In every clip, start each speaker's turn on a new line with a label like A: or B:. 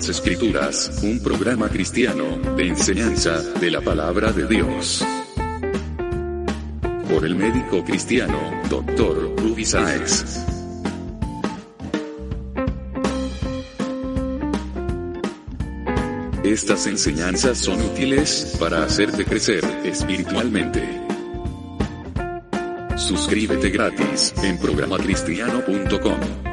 A: las Escrituras, un programa cristiano de enseñanza de la palabra de Dios. Por el médico cristiano, Dr. Ruby Sáez. Estas enseñanzas son útiles para hacerte crecer espiritualmente. Suscríbete gratis en programacristiano.com.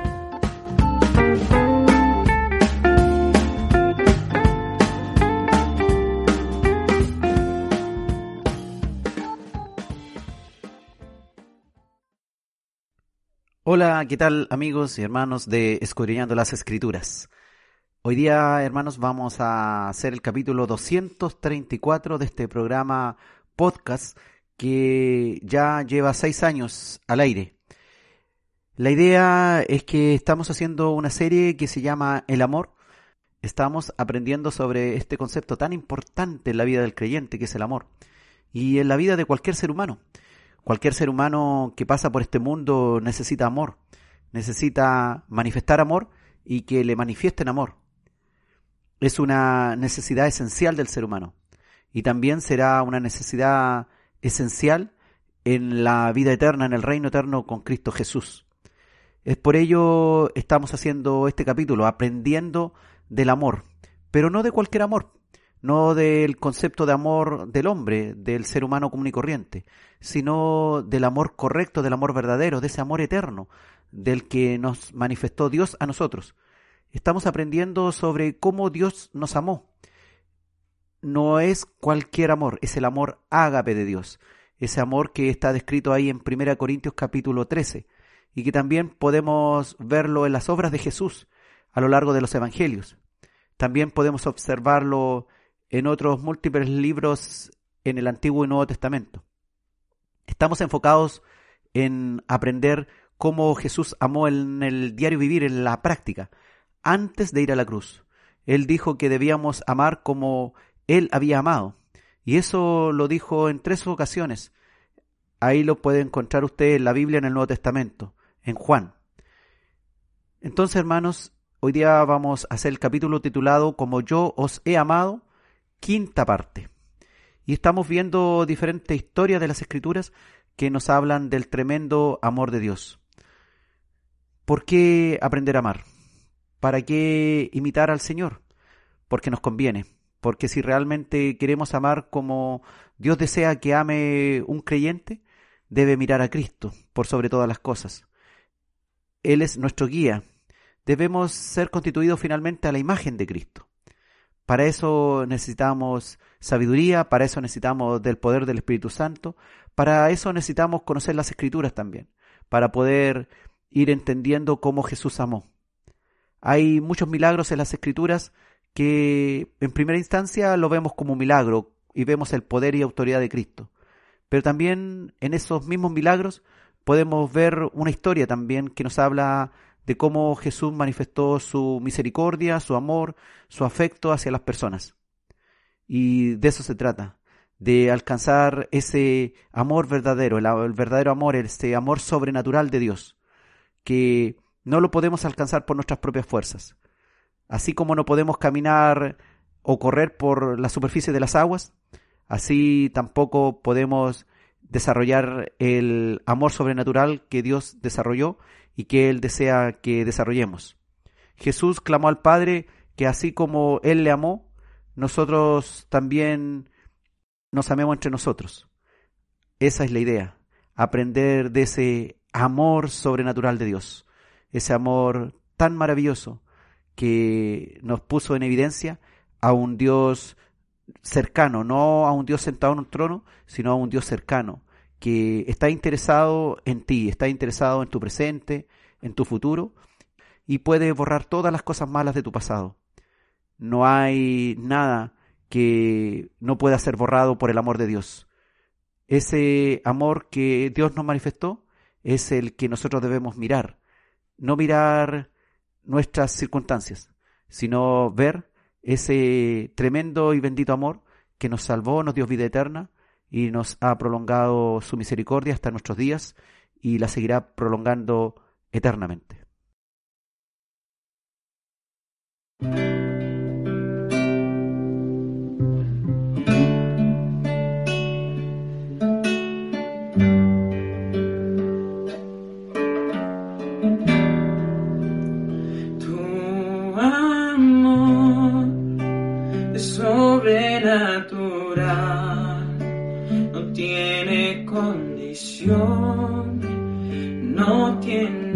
B: Hola, ¿qué tal amigos y hermanos de Escudriñando las Escrituras? Hoy día, hermanos, vamos a hacer el capítulo 234 de este programa podcast que ya lleva seis años al aire. La idea es que estamos haciendo una serie que se llama El amor. Estamos aprendiendo sobre este concepto tan importante en la vida del creyente que es el amor y en la vida de cualquier ser humano. Cualquier ser humano que pasa por este mundo necesita amor, necesita manifestar amor y que le manifiesten amor. Es una necesidad esencial del ser humano y también será una necesidad esencial en la vida eterna, en el reino eterno con Cristo Jesús. Es por ello estamos haciendo este capítulo, aprendiendo del amor, pero no de cualquier amor, no del concepto de amor del hombre, del ser humano común y corriente, sino del amor correcto, del amor verdadero, de ese amor eterno, del que nos manifestó Dios a nosotros. Estamos aprendiendo sobre cómo Dios nos amó, no es cualquier amor, es el amor ágape de Dios, ese amor que está descrito ahí en 1 Corintios capítulo 13 y que también podemos verlo en las obras de Jesús a lo largo de los evangelios. También podemos observarlo en otros múltiples libros en el Antiguo y Nuevo Testamento. Estamos enfocados en aprender cómo Jesús amó en el diario vivir, en la práctica, antes de ir a la cruz. Él dijo que debíamos amar como él había amado. Y eso lo dijo en tres ocasiones. Ahí lo puede encontrar usted en la Biblia en el Nuevo Testamento, en Juan. Entonces, hermanos, hoy día vamos a hacer el capítulo titulado Como yo os he amado, quinta parte. Y estamos viendo diferentes historias de las Escrituras que nos hablan del tremendo amor de Dios. ¿Por qué aprender a amar? ¿Para qué imitar al Señor? Porque nos conviene porque si realmente queremos amar como Dios desea que ame un creyente, debe mirar a Cristo por sobre todas las cosas. Él es nuestro guía. Debemos ser constituidos finalmente a la imagen de Cristo. Para eso necesitamos sabiduría, para eso necesitamos del poder del Espíritu Santo, para eso necesitamos conocer las Escrituras también, para poder ir entendiendo cómo Jesús amó. Hay muchos milagros en las Escrituras que en primera instancia lo vemos como un milagro y vemos el poder y autoridad de Cristo. Pero también en esos mismos milagros podemos ver una historia también que nos habla de cómo Jesús manifestó su misericordia, su amor, su afecto hacia las personas. Y de eso se trata, de alcanzar ese amor verdadero, el, verdadero amor, ese amor sobrenatural de Dios, que no lo podemos alcanzar por nuestras propias fuerzas, Así como no podemos caminar o correr por la superficie de las aguas, así tampoco podemos desarrollar el amor sobrenatural que Dios desarrolló y que Él desea que desarrollemos. Jesús clamó al Padre que así como Él le amó, nosotros también nos amemos entre nosotros. Esa es la idea, aprender de ese amor sobrenatural de Dios, ese amor tan maravilloso que nos puso en evidencia a un Dios cercano, no a un Dios sentado en un trono, sino a un Dios cercano, que está interesado en ti, está interesado en tu presente, en tu futuro, y puede borrar todas las cosas malas de tu pasado. No hay nada que no pueda ser borrado por el amor de Dios. Ese amor que Dios nos manifestó es el que nosotros debemos mirar, no mirar nuestras circunstancias, sino ver ese tremendo y bendito amor que nos salvó, nos dio vida eterna y nos ha prolongado su misericordia hasta nuestros días y la seguirá prolongando eternamente.
C: no tiene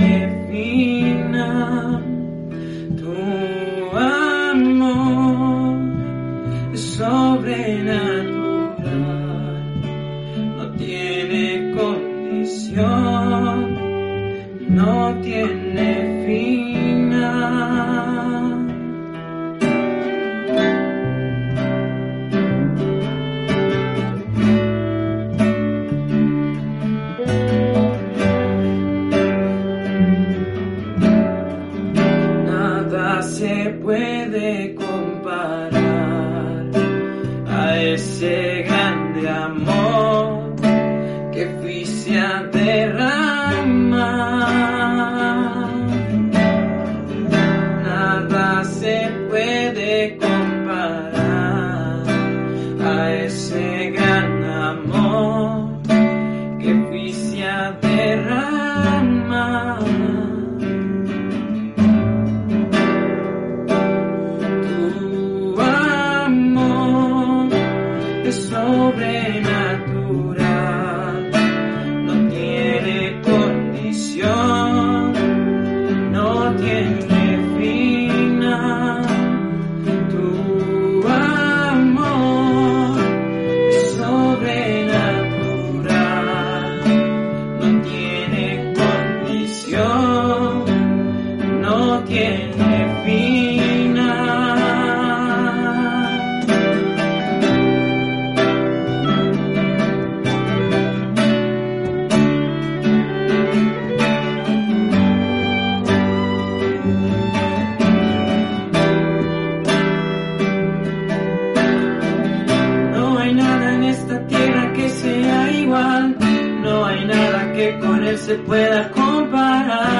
C: esta tierra que sea igual. No hay nada que con él se pueda comparar.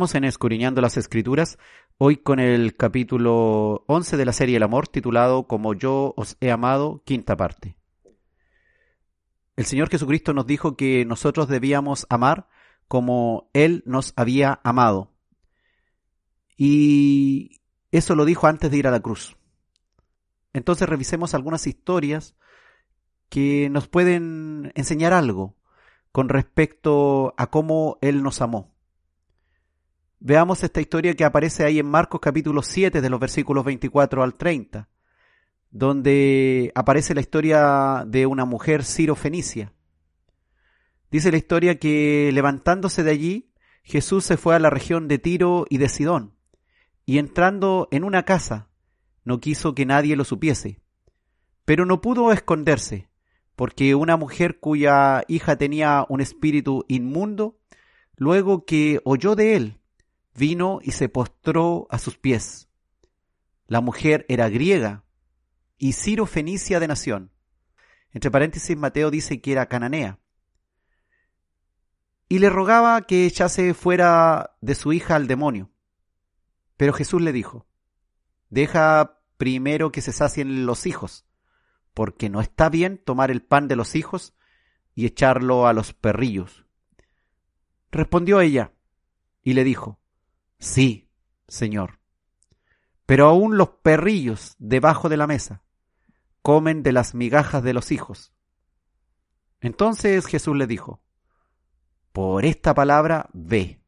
B: Estamos en Escuriñando las Escrituras, hoy con el capítulo 11 de la serie El Amor, titulado Como yo os he amado, quinta parte. El Señor Jesucristo nos dijo que nosotros debíamos amar como Él nos había amado. Y eso lo dijo antes de ir a la cruz. Entonces revisemos algunas historias que nos pueden enseñar algo con respecto a cómo Él nos amó. Veamos esta historia que aparece ahí en Marcos capítulo 7 de los versículos 24 al 30, donde aparece la historia de una mujer Ciro-Fenicia. Dice la historia que levantándose de allí, Jesús se fue a la región de Tiro y de Sidón, y entrando en una casa, no quiso que nadie lo supiese, pero no pudo esconderse, porque una mujer cuya hija tenía un espíritu inmundo, luego que oyó de él, vino y se postró a sus pies. La mujer era griega y Ciro fenicia de nación. Entre paréntesis, Mateo dice que era cananea. Y le rogaba que echase fuera de su hija al demonio. Pero Jesús le dijo, deja primero que se sacien los hijos, porque no está bien tomar el pan de los hijos y echarlo a los perrillos. Respondió ella y le dijo, Sí, Señor. Pero aún los perrillos debajo de la mesa comen de las migajas de los hijos. Entonces Jesús le dijo, Por esta palabra ve,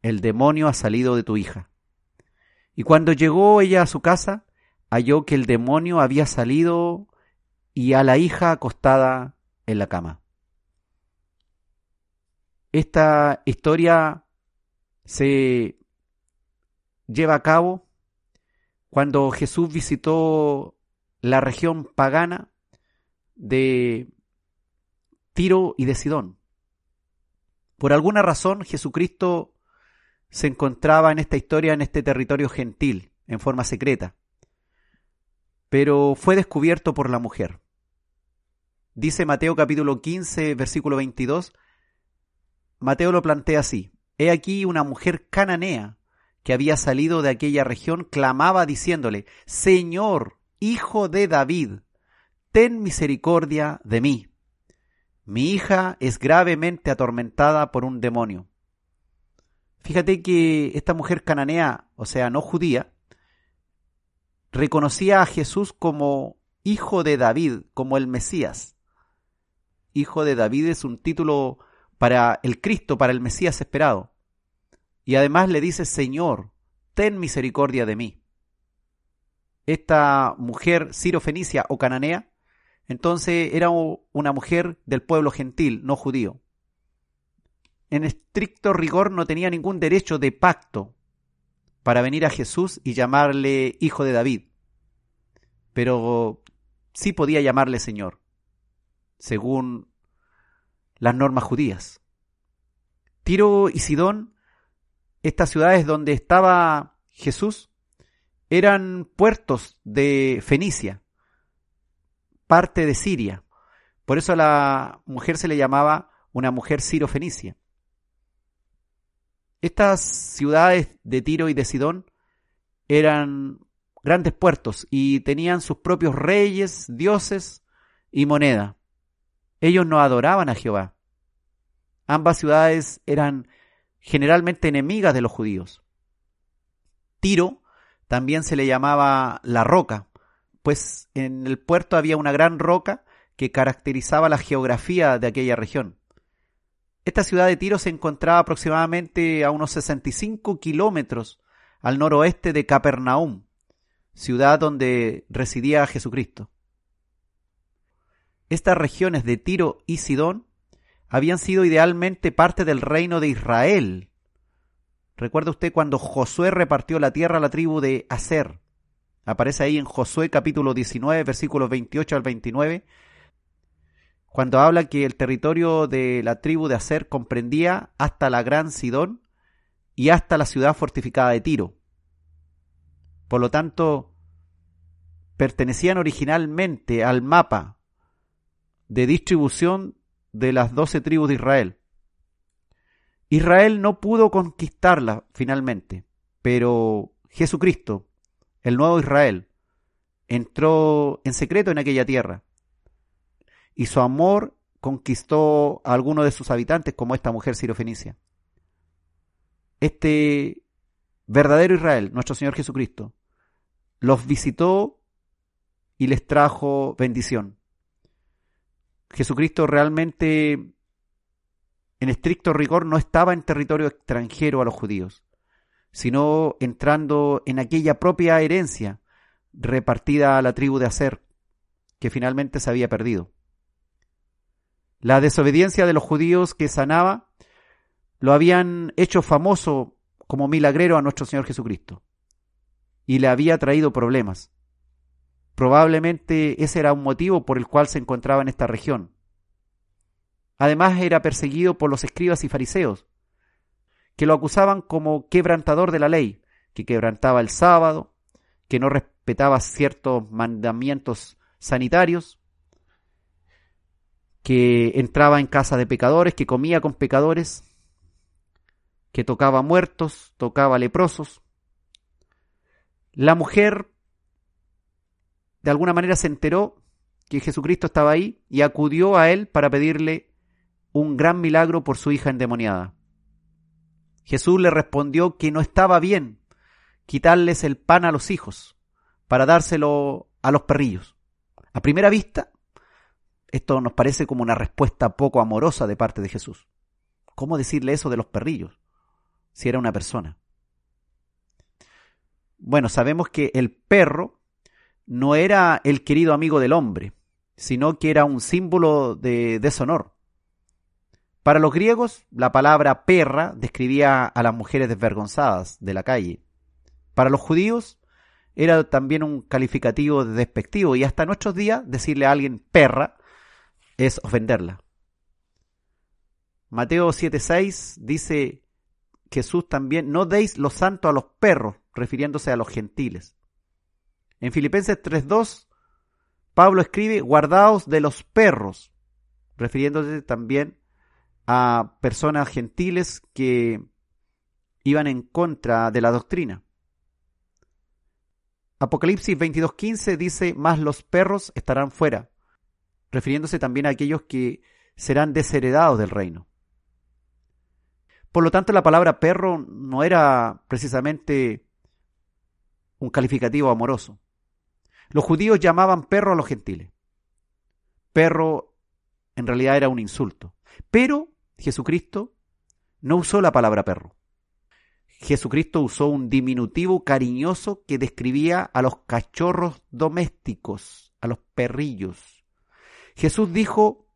B: el demonio ha salido de tu hija. Y cuando llegó ella a su casa, halló que el demonio había salido y a la hija acostada en la cama. Esta historia se lleva a cabo cuando Jesús visitó la región pagana de Tiro y de Sidón. Por alguna razón Jesucristo se encontraba en esta historia, en este territorio gentil, en forma secreta, pero fue descubierto por la mujer. Dice Mateo capítulo 15, versículo 22, Mateo lo plantea así, He aquí una mujer cananea que había salido de aquella región clamaba diciéndole, Señor, hijo de David, ten misericordia de mí. Mi hija es gravemente atormentada por un demonio. Fíjate que esta mujer cananea, o sea, no judía, reconocía a Jesús como hijo de David, como el Mesías. Hijo de David es un título para el Cristo, para el Mesías esperado. Y además le dice, Señor, ten misericordia de mí. Esta mujer Ciro-Fenicia o cananea, entonces era una mujer del pueblo gentil, no judío. En estricto rigor no tenía ningún derecho de pacto para venir a Jesús y llamarle hijo de David. Pero sí podía llamarle Señor, según las normas judías. Tiro y Sidón, estas ciudades donde estaba Jesús, eran puertos de Fenicia, parte de Siria. Por eso a la mujer se le llamaba una mujer siro-fenicia. Estas ciudades de Tiro y de Sidón eran grandes puertos y tenían sus propios reyes, dioses y moneda. Ellos no adoraban a Jehová. Ambas ciudades eran generalmente enemigas de los judíos. Tiro también se le llamaba la roca, pues en el puerto había una gran roca que caracterizaba la geografía de aquella región. Esta ciudad de Tiro se encontraba aproximadamente a unos 65 kilómetros al noroeste de Capernaum, ciudad donde residía Jesucristo. estas regiones de Tiro y Sidón habían sido idealmente parte del reino de Israel. Recuerda usted cuando Josué repartió la tierra a la tribu de Aser. Aparece ahí en Josué capítulo 19, versículos 28 al 29, cuando habla que el territorio de la tribu de Aser comprendía hasta la gran Sidón y hasta la ciudad fortificada de Tiro. Por lo tanto, pertenecían originalmente al mapa de distribución de las doce tribus de Israel. Israel no pudo conquistarla finalmente, pero Jesucristo, el nuevo Israel, entró en secreto en aquella tierra y su amor conquistó a algunos de sus habitantes como esta mujer sirofenicia. Este verdadero Israel, nuestro Señor Jesucristo, los visitó y les trajo bendición. Jesucristo realmente, en estricto rigor, no estaba en territorio extranjero a los judíos, sino entrando en aquella propia herencia repartida a la tribu de Aser, que finalmente se había perdido. La desobediencia de los judíos que sanaba lo habían hecho famoso como milagrero a nuestro Señor Jesucristo y le había traído problemas. Probablemente ese era un motivo por el cual se encontraba en esta región. Además era perseguido por los escribas y fariseos, que lo acusaban como quebrantador de la ley, que quebrantaba el sábado, que no respetaba ciertos mandamientos sanitarios, que entraba en casa de pecadores, que comía con pecadores, que tocaba muertos, tocaba leprosos. La mujer de alguna manera se enteró que Jesucristo estaba ahí y acudió a él para pedirle un gran milagro por su hija endemoniada. Jesús le respondió que no estaba bien quitarles el pan a los hijos para dárselo a los perrillos. A primera vista, esto nos parece como una respuesta poco amorosa de parte de Jesús. ¿Cómo decirle eso de los perrillos? Si era una persona. Bueno, sabemos que el perro no era el querido amigo del hombre, sino que era un símbolo de deshonor. Para los griegos, la palabra perra describía a las mujeres desvergonzadas de la calle. Para los judíos, era también un calificativo despectivo y hasta nuestros días decirle a alguien perra es ofenderla. Mateo 7:6 dice Jesús también, no deis lo santo a los perros, refiriéndose a los gentiles. En Filipenses 3:2, Pablo escribe, guardaos de los perros, refiriéndose también a personas gentiles que iban en contra de la doctrina. Apocalipsis 22:15 dice, más los perros estarán fuera, refiriéndose también a aquellos que serán desheredados del reino. Por lo tanto, la palabra perro no era precisamente un calificativo amoroso. Los judíos llamaban perro a los gentiles. Perro en realidad era un insulto. Pero Jesucristo no usó la palabra perro. Jesucristo usó un diminutivo cariñoso que describía a los cachorros domésticos, a los perrillos. Jesús dijo,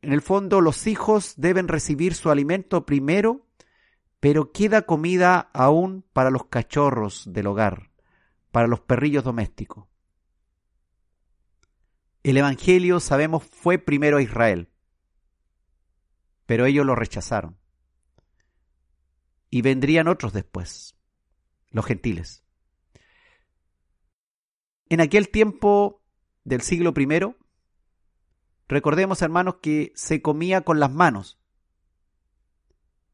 B: en el fondo, los hijos deben recibir su alimento primero, pero queda comida aún para los cachorros del hogar, para los perrillos domésticos. El Evangelio, sabemos, fue primero a Israel, pero ellos lo rechazaron. Y vendrían otros después, los gentiles. En aquel tiempo del siglo I, Recordemos, hermanos, que se comía con las manos,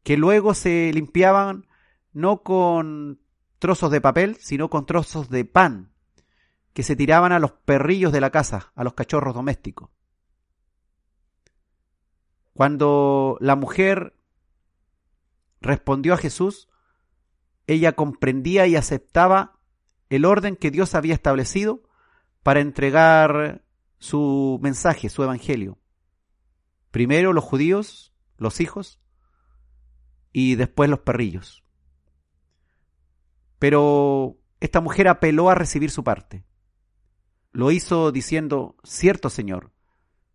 B: que luego se limpiaban no con trozos de papel, sino con trozos de pan, que se tiraban a los perrillos de la casa, a los cachorros domésticos. Cuando la mujer respondió a Jesús, ella comprendía y aceptaba el orden que Dios había establecido para entregar su mensaje, su evangelio. Primero los judíos, los hijos, y después los perrillos. Pero esta mujer apeló a recibir su parte. Lo hizo diciendo, cierto Señor,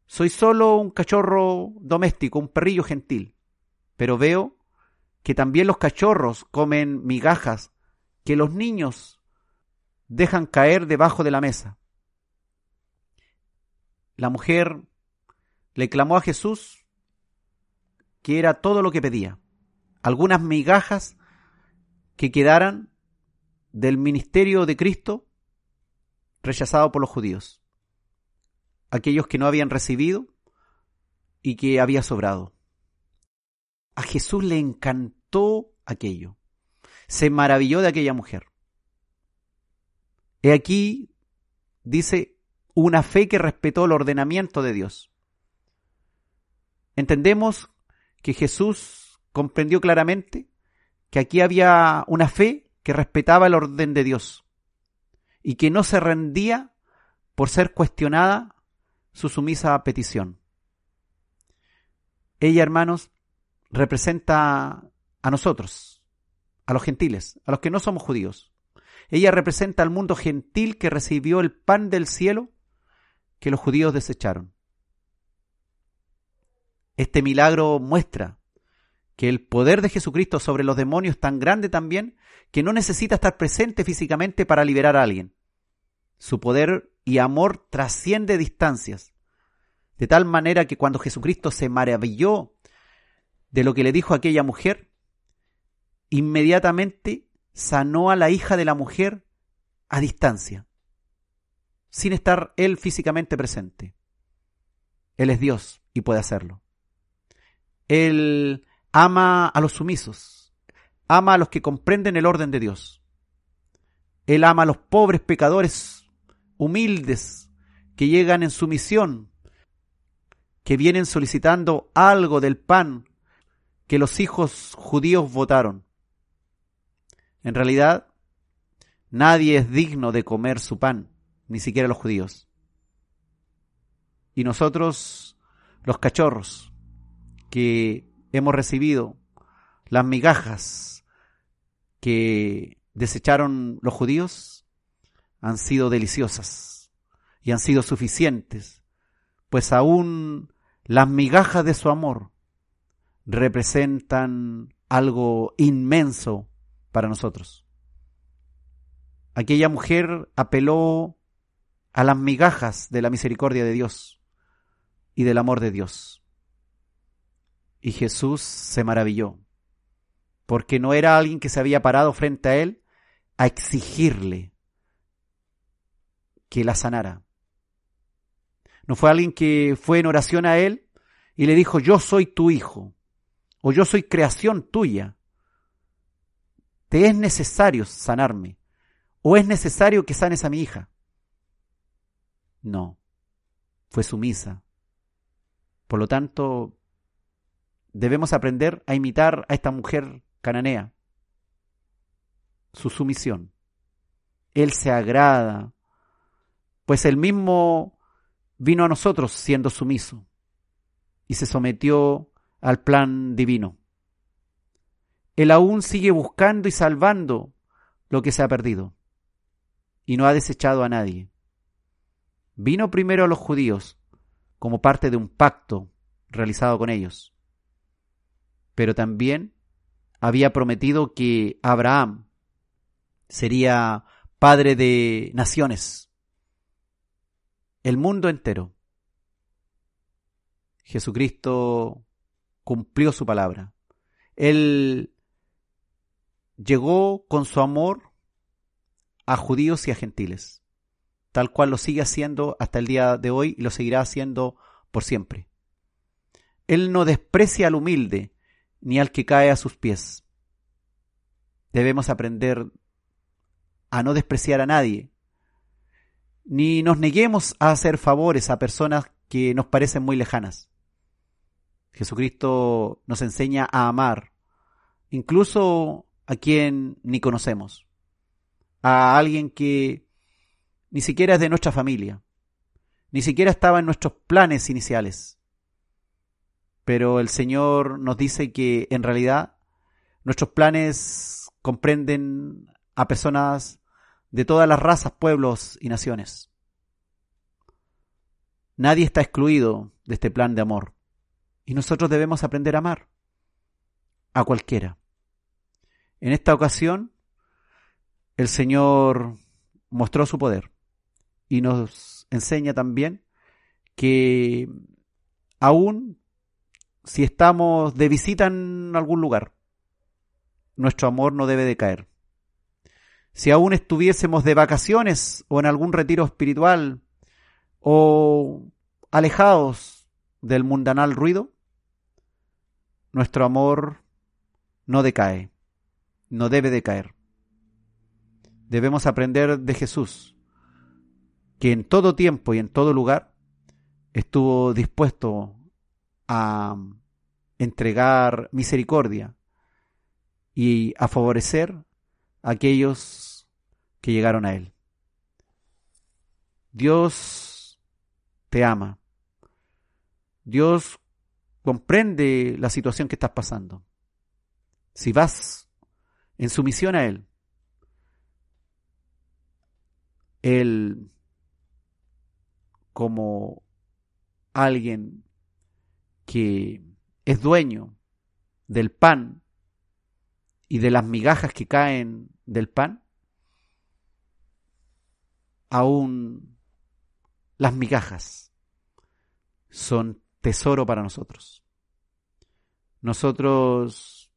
B: soy solo un cachorro doméstico, un perrillo gentil, pero veo que también los cachorros comen migajas que los niños dejan caer debajo de la mesa. La mujer le clamó a Jesús que era todo lo que pedía, algunas migajas que quedaran del ministerio de Cristo rechazado por los judíos, aquellos que no habían recibido y que había sobrado. A Jesús le encantó aquello, se maravilló de aquella mujer. He aquí, dice, una fe que respetó el ordenamiento de Dios. Entendemos que Jesús comprendió claramente que aquí había una fe que respetaba el orden de Dios y que no se rendía por ser cuestionada su sumisa petición. Ella, hermanos, representa a nosotros, a los gentiles, a los que no somos judíos. Ella representa al mundo gentil que recibió el pan del cielo que los judíos desecharon. Este milagro muestra que el poder de Jesucristo sobre los demonios es tan grande también que no necesita estar presente físicamente para liberar a alguien. Su poder y amor trasciende distancias, de tal manera que cuando Jesucristo se maravilló de lo que le dijo aquella mujer, inmediatamente sanó a la hija de la mujer a distancia, sin estar él físicamente presente. Él es Dios y puede hacerlo. Él ama a los sumisos, ama a los que comprenden el orden de Dios. Él ama a los pobres pecadores humildes que llegan en sumisión, que vienen solicitando algo del pan que los hijos judíos votaron. En realidad, nadie es digno de comer su pan, ni siquiera los judíos. Y nosotros, los cachorros, que hemos recibido, las migajas que desecharon los judíos, han sido deliciosas y han sido suficientes, pues aún las migajas de su amor representan algo inmenso para nosotros. Aquella mujer apeló a las migajas de la misericordia de Dios y del amor de Dios. Y Jesús se maravilló, porque no era alguien que se había parado frente a él a exigirle que la sanara. No fue alguien que fue en oración a él y le dijo, yo soy tu hijo, o yo soy creación tuya. Te es necesario sanarme, o es necesario que sanes a mi hija. No, fue sumisa. Por lo tanto, debemos aprender a imitar a esta mujer cananea, su sumisión. Él se agrada, pues él mismo vino a nosotros siendo sumiso y se sometió al plan divino. Él aún sigue buscando y salvando lo que se ha perdido y no ha desechado a nadie. Vino primero a los judíos como parte de un pacto realizado con ellos pero también había prometido que Abraham sería padre de naciones, el mundo entero. Jesucristo cumplió su palabra. Él llegó con su amor a judíos y a gentiles, tal cual lo sigue haciendo hasta el día de hoy y lo seguirá haciendo por siempre. Él no desprecia al humilde, ni al que cae a sus pies. Debemos aprender a no despreciar a nadie, ni nos neguemos a hacer favores a personas que nos parecen muy lejanas. Jesucristo nos enseña a amar, incluso a quien ni conocemos, a alguien que ni siquiera es de nuestra familia, ni siquiera estaba en nuestros planes iniciales pero el Señor nos dice que en realidad nuestros planes comprenden a personas de todas las razas, pueblos y naciones. Nadie está excluido de este plan de amor. Y nosotros debemos aprender a amar a cualquiera. En esta ocasión, el Señor mostró su poder y nos enseña también que aún si estamos de visita en algún lugar, nuestro amor no debe decaer. Si aún estuviésemos de vacaciones o en algún retiro espiritual o alejados del mundanal ruido, nuestro amor no decae, no debe decaer. Debemos aprender de Jesús, que en todo tiempo y en todo lugar estuvo dispuesto a entregar misericordia y a favorecer aquellos que llegaron a Él. Dios te ama. Dios comprende la situación que estás pasando. Si vas en sumisión a Él, Él como alguien que es dueño del pan y de las migajas que caen del pan, aún las migajas son tesoro para nosotros. Nosotros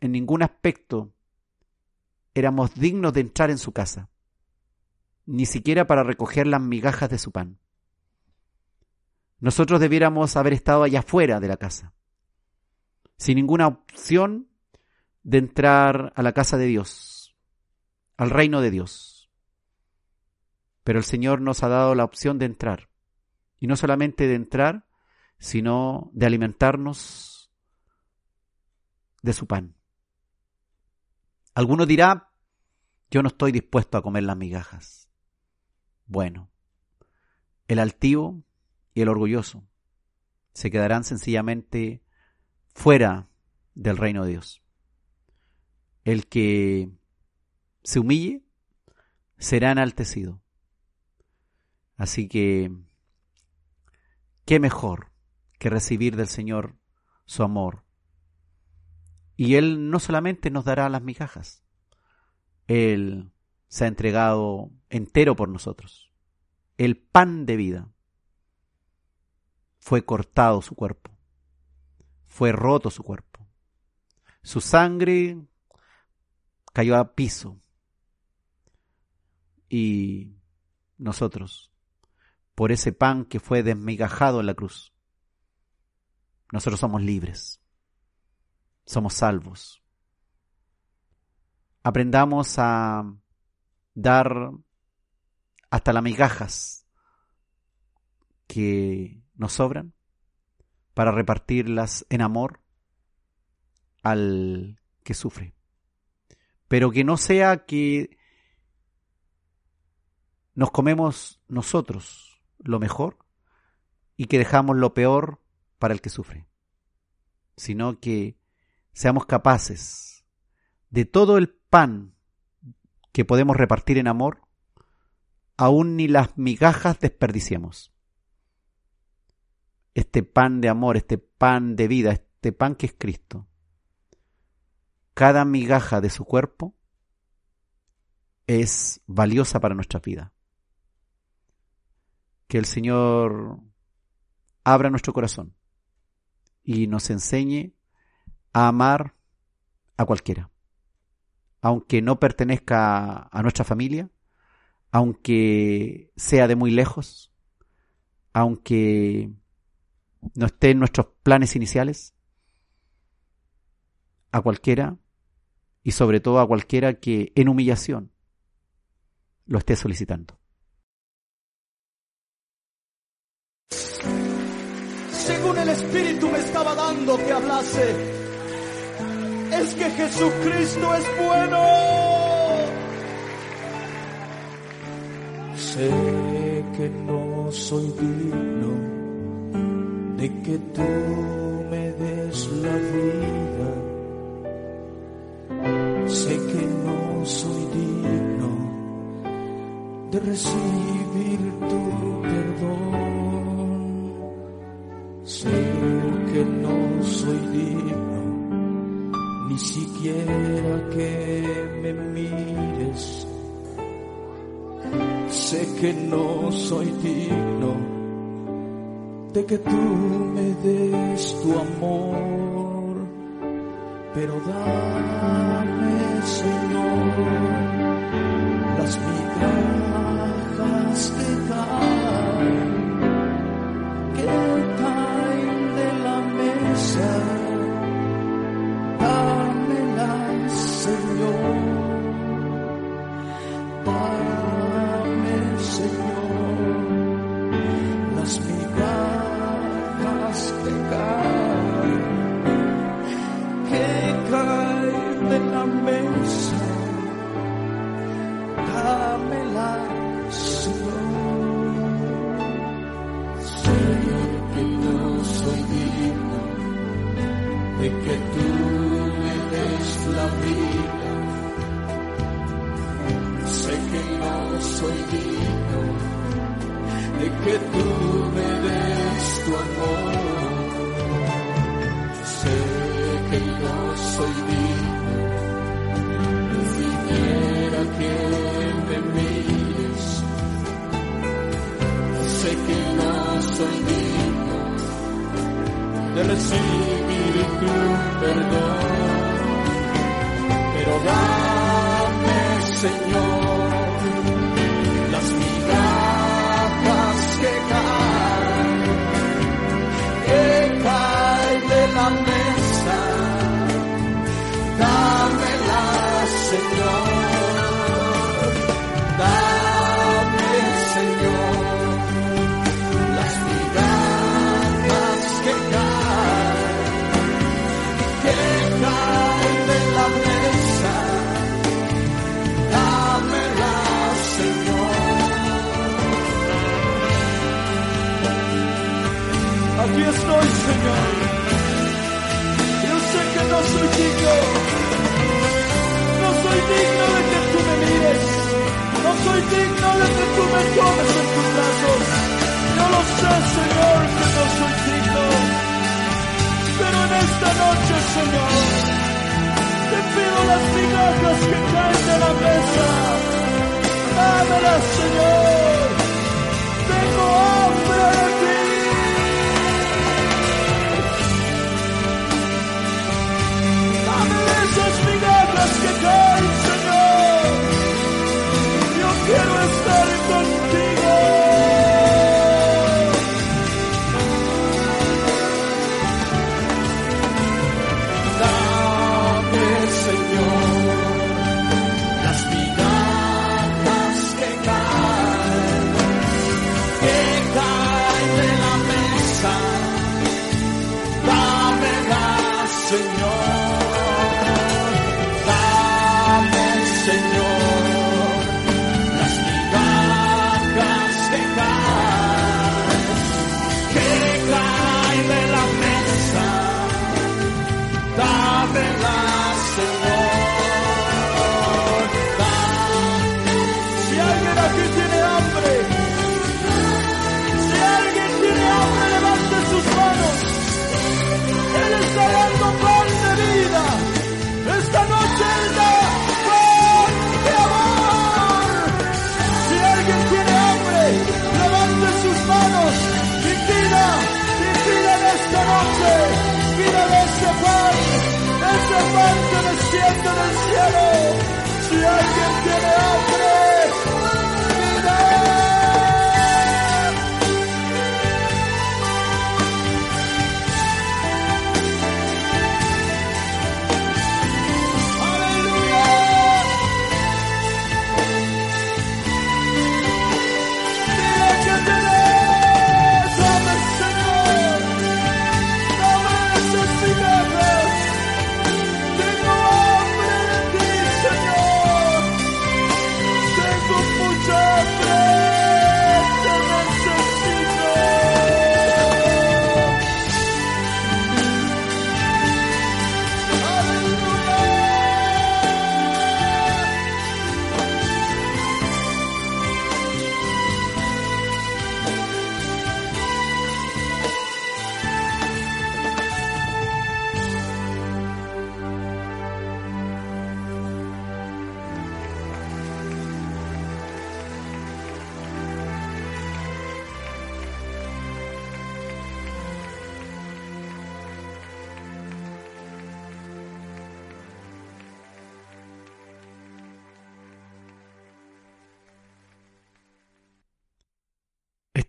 B: en ningún aspecto éramos dignos de entrar en su casa, ni siquiera para recoger las migajas de su pan. Nosotros debiéramos haber estado allá afuera de la casa, sin ninguna opción de entrar a la casa de Dios, al reino de Dios. Pero el Señor nos ha dado la opción de entrar, y no solamente de entrar, sino de alimentarnos de su pan. Alguno dirá, yo no estoy dispuesto a comer las migajas. Bueno, el altivo y el orgulloso se quedarán sencillamente fuera del reino de Dios. El que se humille será enaltecido. Así que, ¿qué mejor que recibir del Señor su amor? Y Él no solamente nos dará las migajas, Él se ha entregado entero por nosotros. El pan de vida fue cortado su cuerpo, fue roto su cuerpo, su sangre cayó a piso y nosotros, por ese pan que fue desmigajado en la cruz, nosotros somos libres, somos salvos. Aprendamos a dar hasta las migajas que nos sobran para repartirlas en amor al que sufre. Pero que no sea que nos comemos nosotros lo mejor y que dejamos lo peor para el que sufre, sino que seamos capaces de todo el pan que podemos repartir en amor, aún ni las migajas desperdiciemos este pan de amor, este pan de vida, este pan que es Cristo. Cada migaja de su cuerpo es valiosa para nuestra vida. Que el Señor abra nuestro corazón y nos enseñe a amar a cualquiera, aunque no pertenezca a nuestra familia, aunque sea de muy lejos, aunque no esté en nuestros planes iniciales, a cualquiera y sobre todo a cualquiera que en humillación lo esté solicitando.
D: Según el Espíritu me estaba dando que hablase, es que Jesucristo es bueno. Sé que no soy digno de que tú me des la vida sé que no soy digno de recibir tu perdón. Sé que no soy digno, ni siquiera que me mires. Sé que no soy digno de que tú me des tu amor, pero dame Señor, las migajas que que tú me des tu amor. Sé que no soy digno siquiera que me mires. Sé que no soy digno de recibir tu perdón. Pero dame, Señor, Señor. Yo sé que no soy digno. No soy digno de que tú me mires. No soy digno de que tú me tomes en tus brazos. Yo lo sé, Señor, que no soy digno. Pero en esta noche, Señor, te pido las migajas que caen de la mesa. Dámelas, Señor. Tengo hambre que caen, Señor. Yo quiero estar contigo.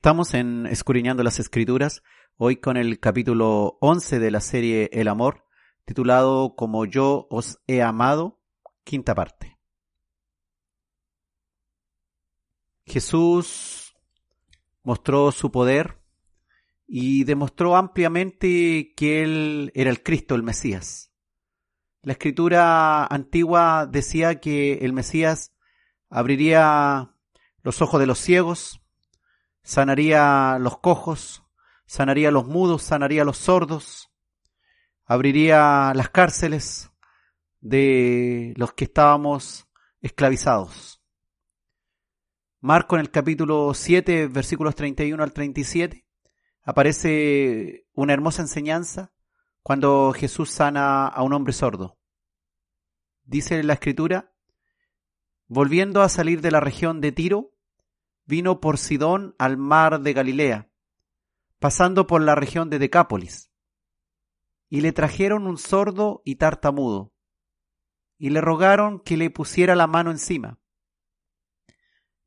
B: Estamos en las Escrituras, hoy con el capítulo 11 de la serie El Amor, titulado Como yo os he amado, quinta parte. Jesús mostró su poder y demostró ampliamente que Él era el Cristo, el Mesías. La escritura antigua decía que el Mesías abriría los ojos de los ciegos, sanaría los cojos, sanaría los mudos, sanaría los sordos, abriría las cárceles de los que estábamos esclavizados. Marco en el capítulo 7, versículos 31 al 37, aparece una hermosa enseñanza cuando Jesús sana a un hombre sordo. Dice la escritura, volviendo a salir de la región de Tiro, vino por Sidón al mar de Galilea, pasando por la región de Decápolis, y le trajeron un sordo y tartamudo, y le rogaron que le pusiera la mano encima.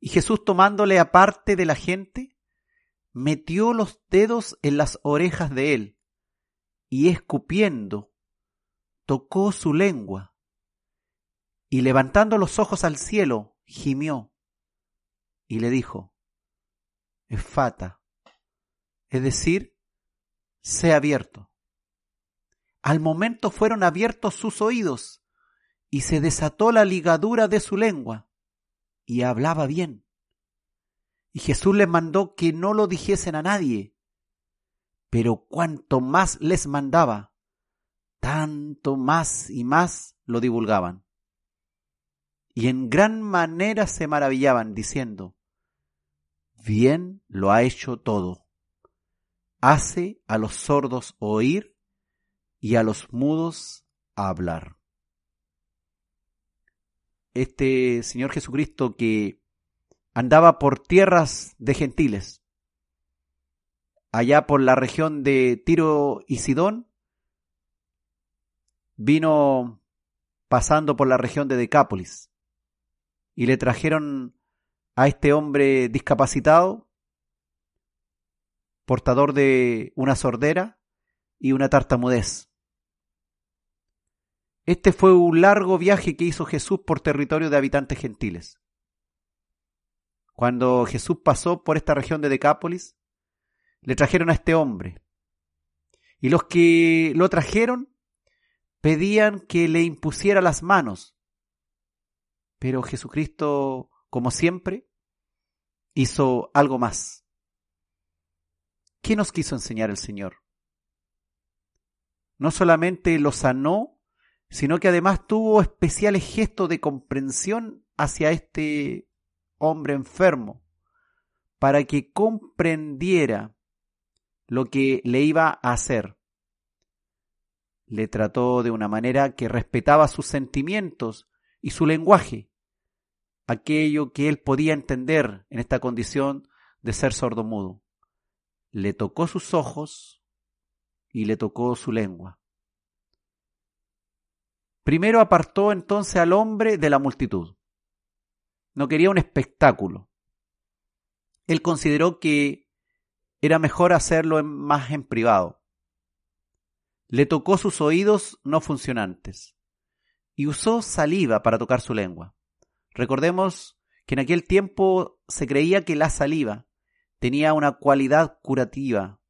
B: Y Jesús tomándole aparte de la gente, metió los dedos en las orejas de él, y escupiendo, tocó su lengua, y levantando los ojos al cielo, gimió y le dijo, Efata, es decir, sé abierto. Al momento fueron abiertos sus oídos y se desató la ligadura de su lengua y hablaba bien. Y Jesús les mandó que no lo dijesen a nadie, pero cuanto más les mandaba, tanto más y más lo divulgaban. Y en gran manera se maravillaban, diciendo, bien lo ha hecho todo. Hace a los sordos oír y a los mudos hablar. Este Señor Jesucristo que andaba por tierras de gentiles, allá por la región de Tiro y Sidón, vino pasando por la región de Decápolis y le trajeron a este hombre discapacitado, portador de una sordera y una tartamudez. Este fue un largo viaje que hizo Jesús por territorio de habitantes gentiles. Cuando Jesús pasó por esta región de Decápolis, le trajeron a este hombre. Y los que lo trajeron pedían que le impusiera las manos. Pero Jesucristo, como siempre, hizo algo más. ¿Qué nos quiso enseñar el Señor? No solamente lo sanó, sino que además tuvo especiales gestos de comprensión hacia este hombre enfermo, para que comprendiera lo que le iba a hacer. Le trató de una manera que respetaba sus sentimientos y su lenguaje, aquello que él podía entender en esta condición de ser sordomudo. Le tocó sus ojos y le tocó su lengua. Primero apartó entonces al hombre de la multitud. No quería un espectáculo. Él consideró que era mejor hacerlo más en privado. Le tocó sus oídos no funcionantes y usó saliva para tocar su lengua. Recordemos que en aquel tiempo se creía que la saliva tenía una cualidad curativa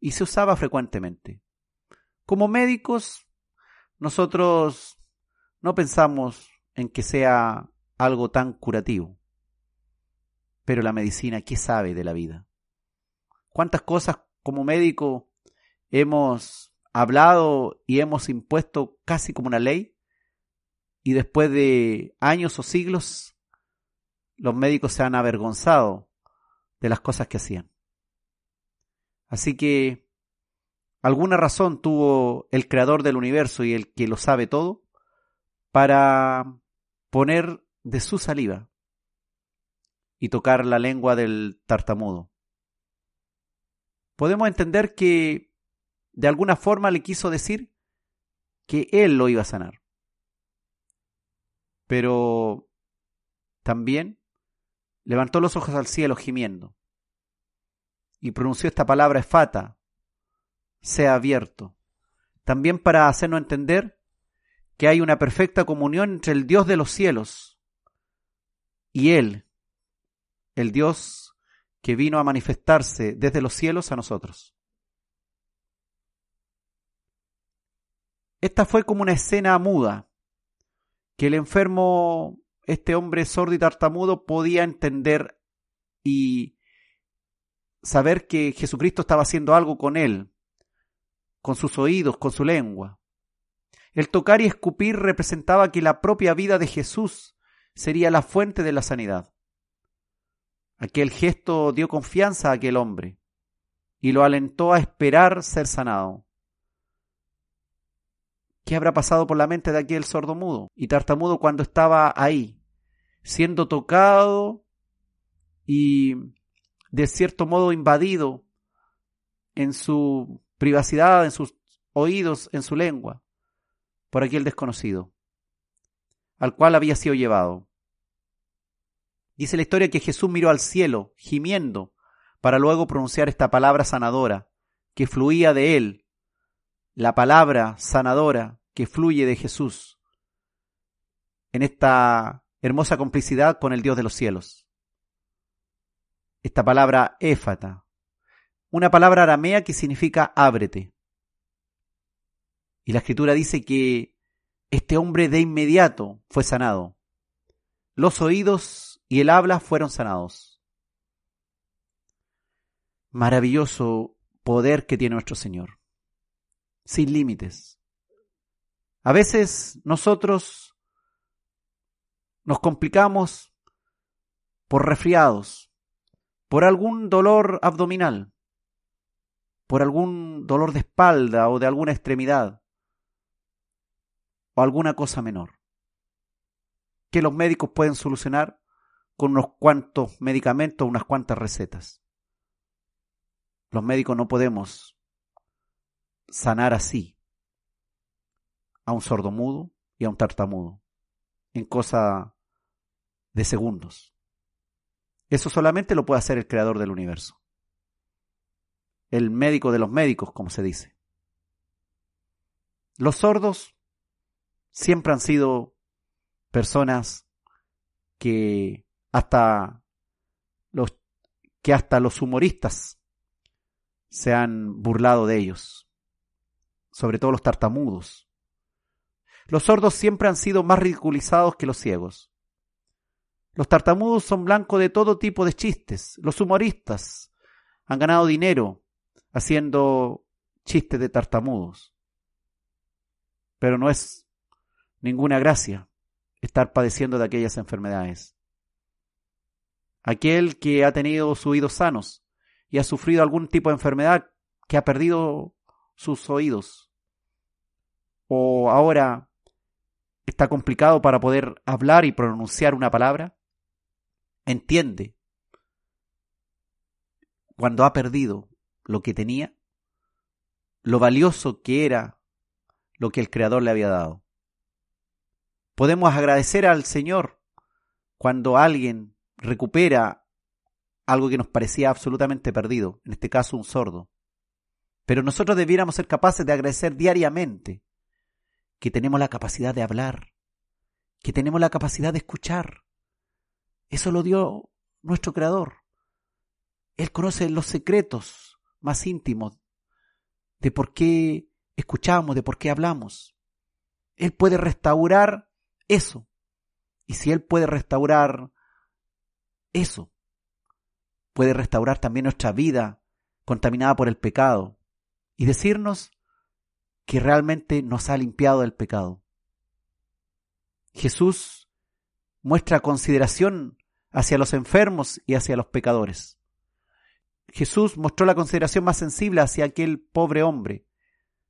B: y se usaba frecuentemente. Como médicos, nosotros no pensamos en que sea algo tan curativo. Pero la medicina, ¿qué sabe de la vida? ¿Cuántas cosas como médico hemos hablado y hemos impuesto casi como una ley y después de años o siglos, los médicos se han avergonzado de las cosas que hacían. Así que alguna razón tuvo el creador del universo y el que lo sabe todo para poner de su saliva y tocar la lengua del tartamudo. Podemos entender que de alguna forma le quiso decir que él lo iba a sanar pero también levantó los ojos al cielo gimiendo. y pronunció esta palabra efata, sea abierto. También para hacernos entender que hay una perfecta comunión entre el Dios de los cielos y Él, el Dios que vino a manifestarse desde los cielos a nosotros. Esta fue como una escena muda, que el enfermo, este hombre sordo y tartamudo, podía entender y saber que Jesucristo estaba haciendo algo con él, con sus oídos, con su lengua. El tocar y escupir representaba que la propia vida de Jesús sería la fuente de la sanidad. Aquel gesto dio confianza a aquel hombre y lo alentó a esperar ser sanado. ¿Qué habrá pasado por la mente de aquel sordo mudo y tartamudo cuando estaba ahí, siendo tocado y de cierto modo invadido en su privacidad, en sus oídos, en su lengua, por aquel desconocido, al cual había sido llevado. Dice la historia que Jesús miró al cielo, gimiendo, para luego pronunciar esta palabra sanadora, que fluía de él, la palabra sanadora que fluye de Jesús, en esta hermosa complicidad con el Dios de los cielos esta palabra éfata, una palabra aramea que significa ábrete. Y la escritura dice que este hombre de inmediato fue sanado. Los oídos y el habla fueron sanados. Maravilloso poder que tiene nuestro Señor, sin límites. A veces nosotros nos complicamos por resfriados, por algún dolor abdominal, por algún dolor de espalda o de alguna extremidad, o alguna cosa menor, que los médicos pueden solucionar con unos cuantos medicamentos, unas cuantas recetas. Los médicos no podemos sanar así a un sordomudo y a un tartamudo en cosa de segundos. Eso solamente lo puede hacer el creador del universo. El médico de los médicos, como se dice. Los sordos siempre han sido personas que hasta los que hasta los humoristas se han burlado de ellos, sobre todo los tartamudos. Los sordos siempre han sido más ridiculizados que los ciegos. Los tartamudos son blancos de todo tipo de chistes. Los humoristas han ganado dinero haciendo chistes de tartamudos. Pero no es ninguna gracia estar padeciendo de aquellas enfermedades. Aquel que ha tenido sus oídos sanos y ha sufrido algún tipo de enfermedad que ha perdido sus oídos o ahora está complicado para poder hablar y pronunciar una palabra, entiende cuando ha perdido lo que tenía, lo valioso que era lo que el Creador le había dado. Podemos agradecer al Señor cuando alguien recupera algo que nos parecía absolutamente perdido, en este caso un sordo. Pero nosotros debiéramos ser capaces de agradecer diariamente que tenemos la capacidad de hablar, que tenemos la capacidad de escuchar, eso lo dio nuestro Creador. Él conoce los secretos más íntimos de por qué escuchamos, de por qué hablamos. Él puede restaurar eso. Y si Él puede restaurar eso, puede restaurar también nuestra vida contaminada por el pecado y decirnos que realmente nos ha limpiado del pecado. Jesús muestra consideración hacia los enfermos y hacia los pecadores. Jesús mostró la consideración más sensible hacia aquel pobre hombre,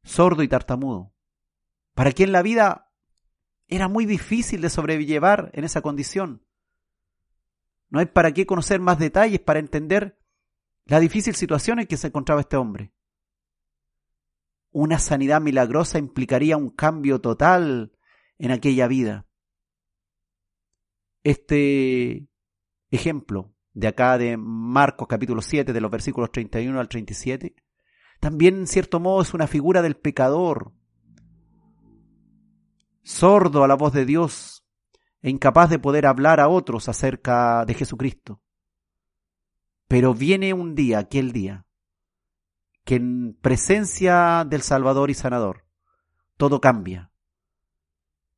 B: sordo y tartamudo, para quien la vida era muy difícil de sobrellevar en esa condición. No hay para qué conocer más detalles para entender la difícil situación en que se encontraba este hombre. Una sanidad milagrosa implicaría un cambio total en aquella vida. Este ejemplo de acá de Marcos capítulo 7, de los versículos 31 al 37, también en cierto modo es una figura del pecador, sordo a la voz de Dios e incapaz de poder hablar a otros acerca de Jesucristo. Pero viene un día, aquel día, que en presencia del Salvador y Sanador, todo cambia.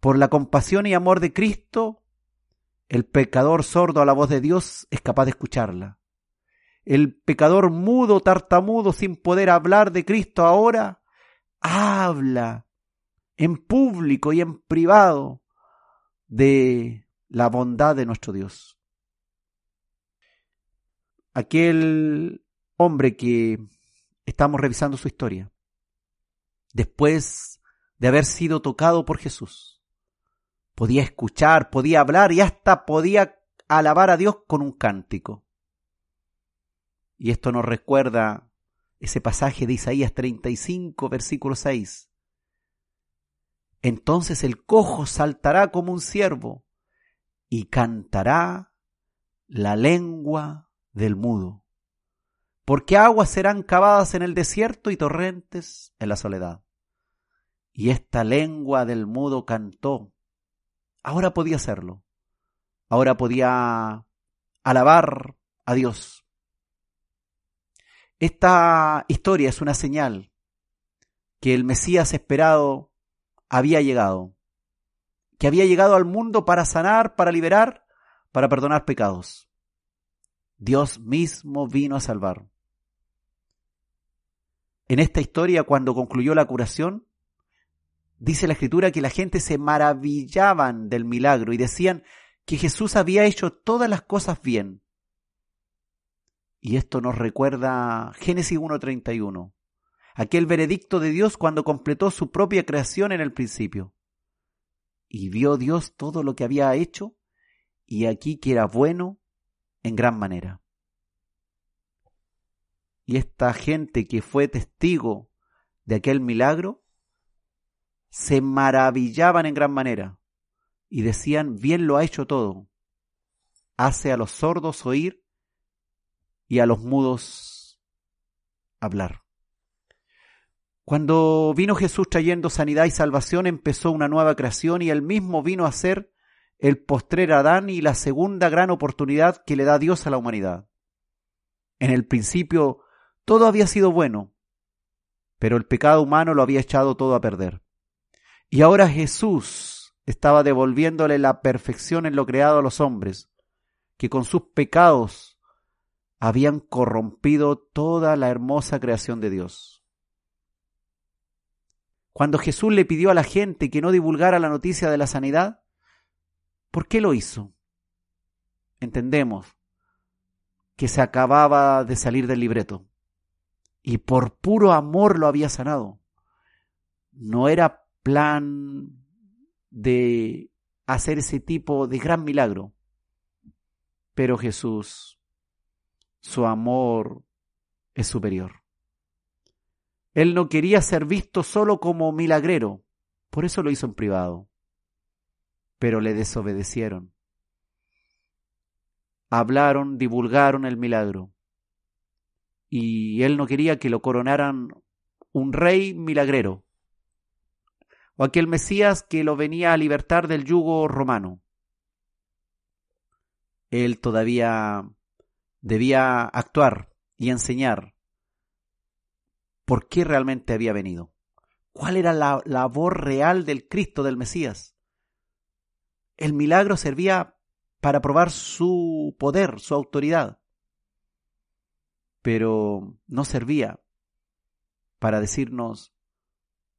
B: Por la compasión y amor de Cristo, el pecador sordo a la voz de Dios es capaz de escucharla. El pecador mudo, tartamudo, sin poder hablar de Cristo ahora, habla en público y en privado de la bondad de nuestro Dios. Aquel hombre que estamos revisando su historia, después de haber sido tocado por Jesús, podía escuchar, podía hablar y hasta podía alabar a Dios con un cántico. Y esto nos recuerda ese pasaje de Isaías 35, versículo 6. Entonces el cojo saltará como un ciervo y cantará la lengua del mudo. Porque aguas serán cavadas en el desierto y torrentes en la soledad. Y esta lengua del mudo cantó Ahora podía hacerlo. Ahora podía alabar a Dios. Esta historia es una señal que el Mesías esperado había llegado, que había llegado al mundo para sanar, para liberar, para perdonar pecados. Dios mismo vino a salvar. En esta historia, cuando concluyó la curación, dice la escritura que la gente se maravillaban del milagro y decían que Jesús había hecho todas las cosas bien. Y esto nos recuerda Génesis 1.31, aquel veredicto de Dios cuando completó su propia creación en el principio. Y vio Dios todo lo que había hecho y aquí que era bueno en gran manera. Y esta gente que fue testigo de aquel milagro se maravillaban en gran manera y decían, bien lo ha hecho todo. Hace a los sordos oír y a los mudos hablar. Cuando vino Jesús trayendo sanidad y salvación, empezó una nueva creación y él mismo vino a ser el postrer Adán y la segunda gran oportunidad que le da Dios a la humanidad. En el principio todo había sido bueno, pero el pecado humano lo había echado todo a perder. Y ahora Jesús estaba devolviéndole la perfección en lo creado a los hombres, que con sus pecados habían corrompido toda la hermosa creación de Dios. Cuando Jesús le pidió a la gente que no divulgara la noticia de la sanidad, ¿por qué lo hizo? Entendemos que se acababa de salir del libreto y por puro amor lo había sanado. No era plan de hacer ese tipo de gran milagro. Pero Jesús, su amor es superior. Él no quería ser visto solo como milagrero, por eso lo hizo en privado. Pero le desobedecieron. Hablaron, divulgaron el milagro. Y él no quería que lo coronaran un rey milagrero, o aquel Mesías que lo venía a libertar del yugo romano. Él todavía debía actuar y enseñar por qué realmente había venido. ¿Cuál era la labor real del Cristo, del Mesías? El milagro servía para probar su poder, su autoridad, pero no servía para decirnos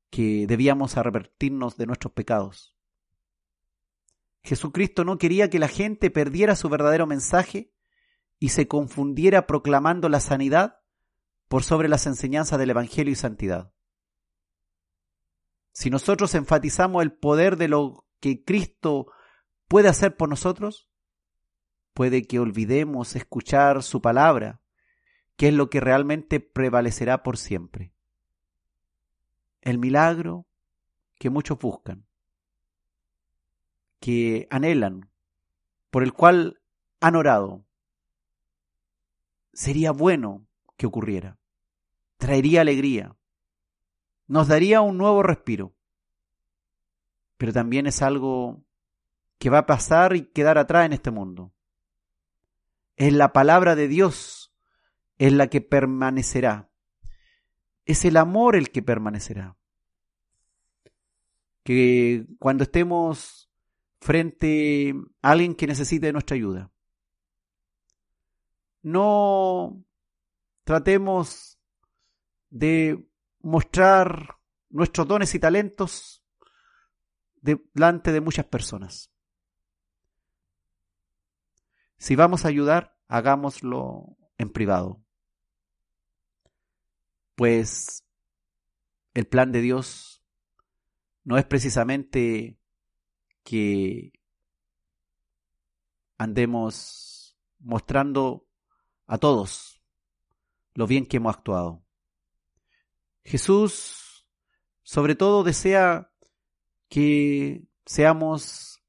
B: que debíamos arrepentirnos de nuestros pecados. Jesucristo no quería que la gente perdiera su verdadero mensaje y se confundiera proclamando la sanidad por sobre las enseñanzas del Evangelio y santidad. Si nosotros enfatizamos el poder de lo que Cristo puede hacer por nosotros, puede que olvidemos escuchar su palabra, que es lo que realmente prevalecerá por siempre el milagro que muchos buscan, que anhelan, por el cual han orado, sería bueno que ocurriera. Traería alegría. Nos daría un nuevo respiro. Pero también es algo que va a pasar y quedar atrás en este mundo. Es la palabra de Dios, es la que permanecerá. Es el amor el que permanecerá. Que cuando estemos frente a alguien que necesite de nuestra ayuda, no tratemos de mostrar nuestros dones y talentos delante de muchas personas. Si vamos a ayudar, hagámoslo en privado. Pues el plan de Dios no es precisamente que andemos mostrando a todos lo bien que hemos actuado. Jesús, sobre todo, desea que seamos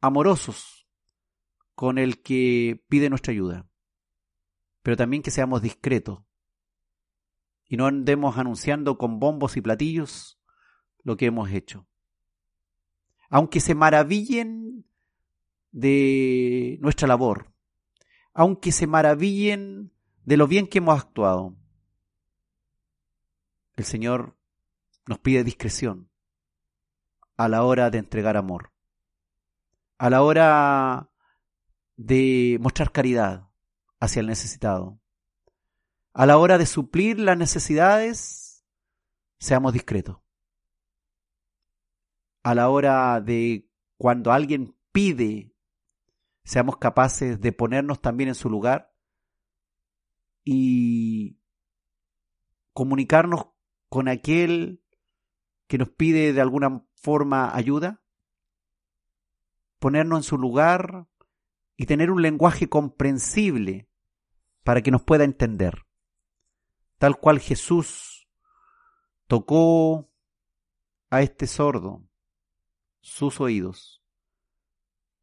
B: amorosos con el que pide nuestra ayuda, pero también que seamos discretos y no andemos anunciando con bombos y platillos lo que hemos hecho. Aunque se maravillen de nuestra labor, aunque se maravillen de lo bien que hemos actuado, el Señor nos pide discreción a la hora de entregar amor, a la hora de mostrar caridad hacia el necesitado. A la hora de suplir las necesidades, seamos discretos. A la hora de cuando alguien pide, seamos capaces de ponernos también en su lugar y comunicarnos con aquel que nos pide de alguna forma ayuda, ponernos en su lugar y tener un lenguaje comprensible para que nos pueda entender. Tal cual Jesús tocó a este sordo sus oídos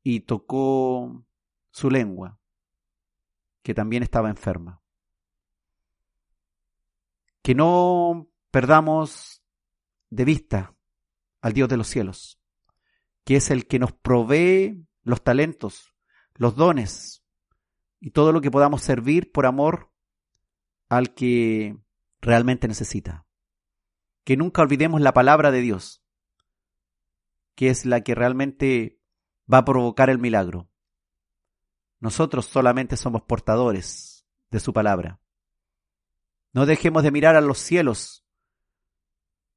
B: y tocó su lengua, que también estaba enferma. Que no perdamos de vista al Dios de los cielos, que es el que nos provee los talentos, los dones y todo lo que podamos servir por amor al que realmente necesita. Que nunca olvidemos la palabra de Dios, que es la que realmente va a provocar el milagro. Nosotros solamente somos portadores de su palabra. No dejemos de mirar a los cielos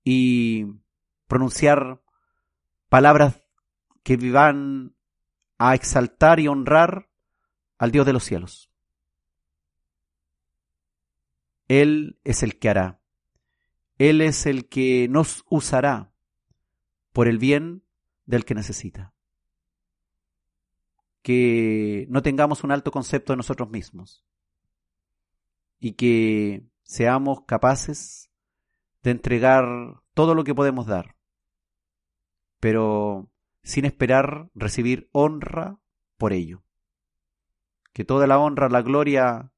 B: y pronunciar palabras que vivan a exaltar y honrar al Dios de los cielos. Él es el que hará. Él es el que nos usará por el bien del que necesita. Que no tengamos un alto concepto de nosotros mismos y que seamos capaces de entregar todo lo que podemos dar, pero sin esperar recibir honra por ello. Que toda la honra, la gloria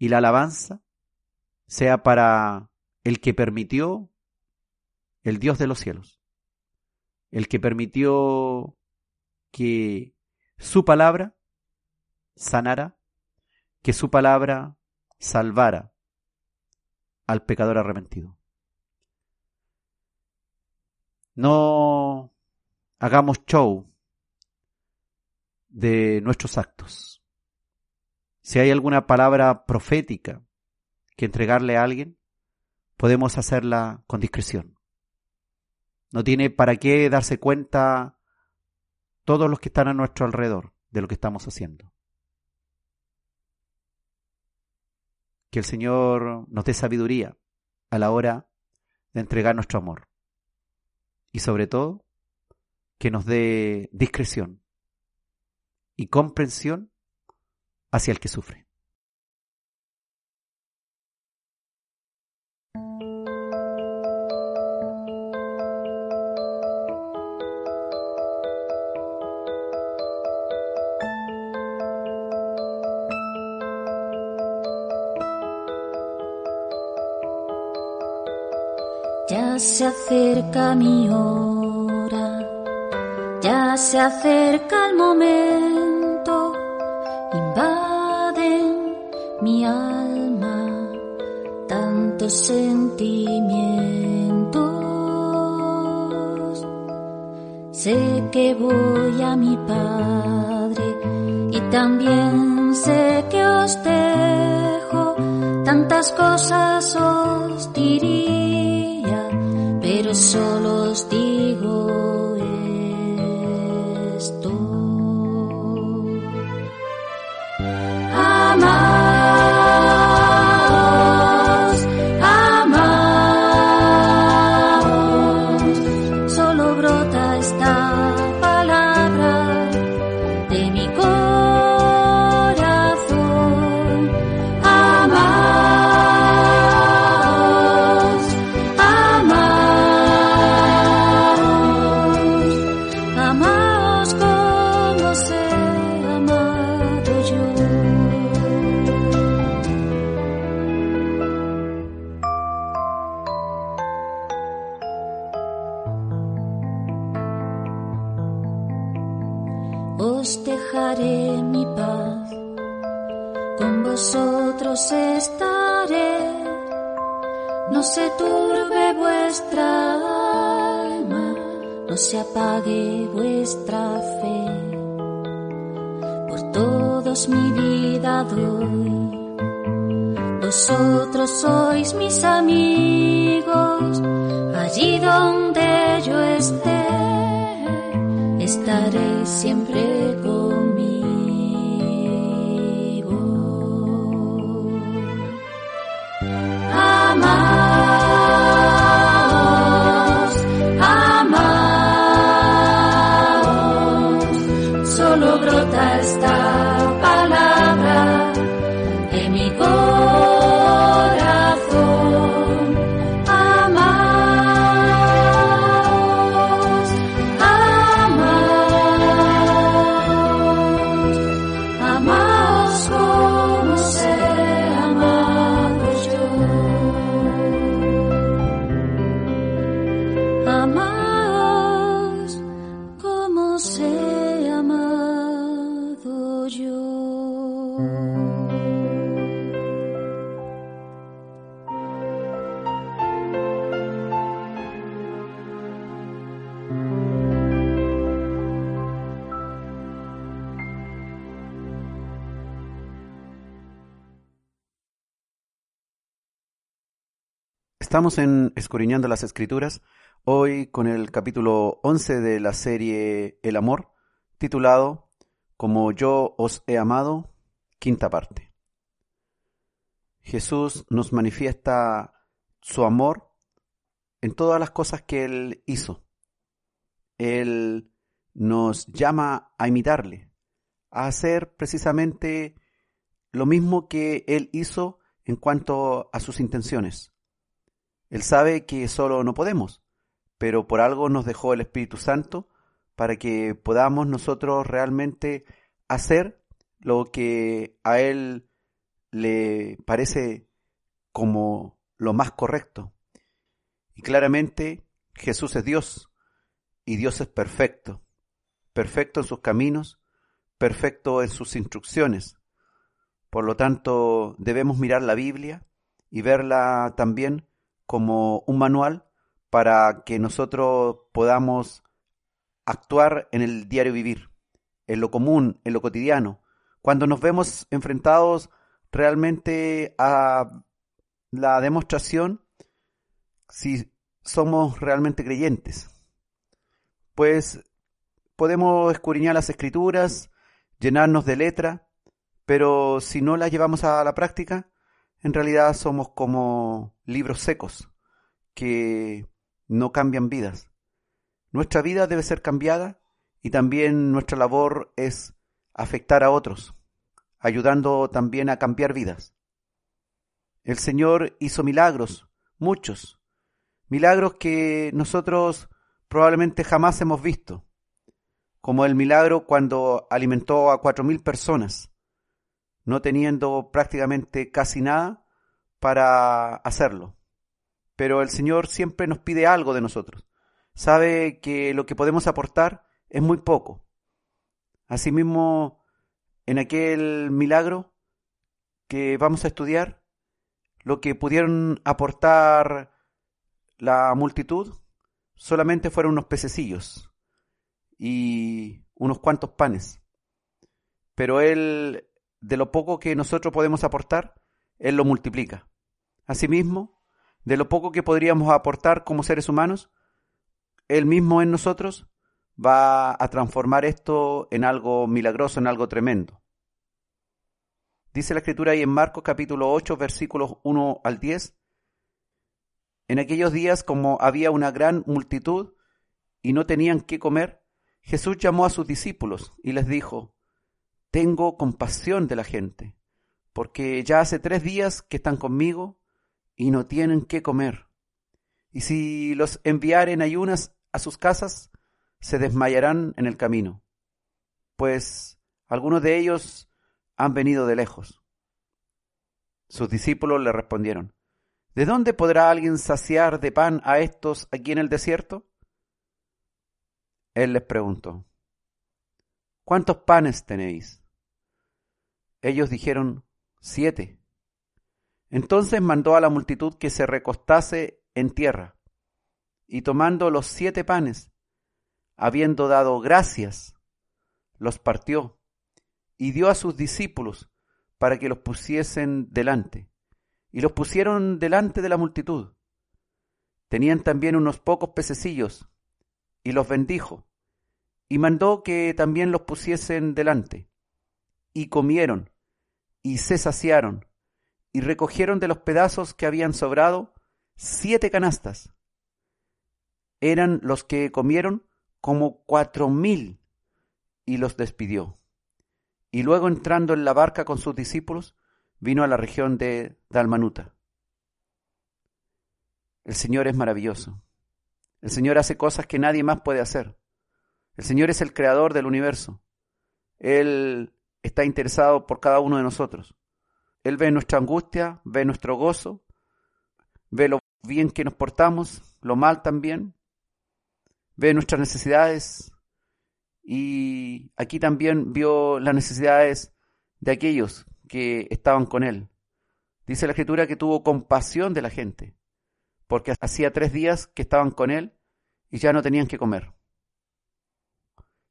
B: y la alabanza sea para el que permitió el Dios de los cielos, el que permitió que su palabra sanara, que su palabra salvara al pecador arrepentido. No hagamos show de nuestros actos. Si hay alguna palabra profética que entregarle a alguien, podemos hacerla con discreción. No tiene para qué darse cuenta todos los que están a nuestro alrededor de lo que estamos haciendo. Que el Señor nos dé sabiduría a la hora de entregar nuestro amor. Y sobre todo, que nos dé discreción y comprensión hacia el que sufre.
E: Ya se acerca mi hora, ya se acerca el momento mi alma tantos sentimientos. Sé que voy a mi Padre y también sé que os dejo tantas cosas os diría, apague vuestra fe. Por todos mi vida doy, vosotros sois mis amigos, allí donde yo esté estaré siempre
B: Estamos en Escudriñando las Escrituras, hoy con el capítulo 11 de la serie El Amor, titulado Como yo os he amado, quinta parte. Jesús nos manifiesta su amor en todas las cosas que Él hizo. Él nos llama a imitarle, a hacer precisamente lo mismo que Él hizo en cuanto a sus intenciones. Él sabe que solo no podemos, pero por algo nos dejó el Espíritu Santo para que podamos nosotros realmente hacer lo que a Él le parece como lo más correcto. Y claramente Jesús es Dios y Dios es perfecto, perfecto en sus caminos, perfecto en sus instrucciones. Por lo tanto, debemos mirar la Biblia y verla también como un manual para que nosotros podamos actuar en el diario vivir, en lo común, en lo cotidiano, cuando nos vemos enfrentados realmente a la demostración si somos realmente creyentes. Pues podemos escudriñar las escrituras, llenarnos de letra, pero si no las llevamos a la práctica, en realidad somos como libros secos que no cambian vidas. Nuestra vida debe ser cambiada y también nuestra labor es afectar a otros, ayudando también a cambiar vidas. El Señor hizo milagros, muchos, milagros que nosotros probablemente jamás hemos visto, como el milagro cuando alimentó a cuatro mil personas, no teniendo prácticamente casi nada para hacerlo. pero el Señor siempre nos pide algo de nosotros. Sabe que lo que podemos aportar es muy poco. Asimismo, en aquel milagro que vamos a estudiar, lo que pudieron aportar la multitud solamente fueron unos pececillos y unos cuantos panes. Pero Él, de lo poco que nosotros podemos aportar, Él lo multiplica. Asimismo, de lo poco que podríamos aportar como seres humanos, Él mismo en nosotros va a transformar esto en algo milagroso, en algo tremendo. Dice la escritura ahí en Marcos capítulo 8 versículos 1 al 10. En aquellos días, como había una gran multitud y no tenían qué comer, Jesús llamó a sus discípulos y les dijo, Tengo compasión de la gente, porque ya hace tres días que están conmigo y no tienen qué comer. Y si los enviaren ayunas a sus casas, se desmayarán en el camino, pues algunos de ellos han venido de lejos. Sus discípulos le respondieron, ¿De dónde podrá alguien saciar de pan a estos aquí en el desierto? Él les preguntó, ¿cuántos panes tenéis? Ellos dijeron, siete. Entonces mandó a la multitud que se recostase en tierra, y tomando los siete panes, habiendo dado gracias, los partió y dio a sus discípulos para que los pusiesen delante. Y los pusieron delante de la multitud. Tenían también unos pocos pececillos, y los bendijo, y mandó que también los pusiesen delante. Y comieron, y se saciaron, y recogieron de los pedazos que habían sobrado siete canastas. Eran los que comieron como cuatro mil, y los despidió. Y luego entrando en la barca con sus discípulos, vino a la región de Dalmanuta. El Señor es maravilloso. El Señor hace cosas que nadie más puede hacer. El Señor es el creador del universo. Él está interesado por cada uno de nosotros. Él ve nuestra angustia, ve nuestro gozo, ve lo bien que nos portamos, lo mal también, ve nuestras necesidades y aquí también vio las necesidades de aquellos que estaban con él. Dice la escritura que tuvo compasión de la gente, porque hacía tres días que estaban con él y ya no tenían que comer.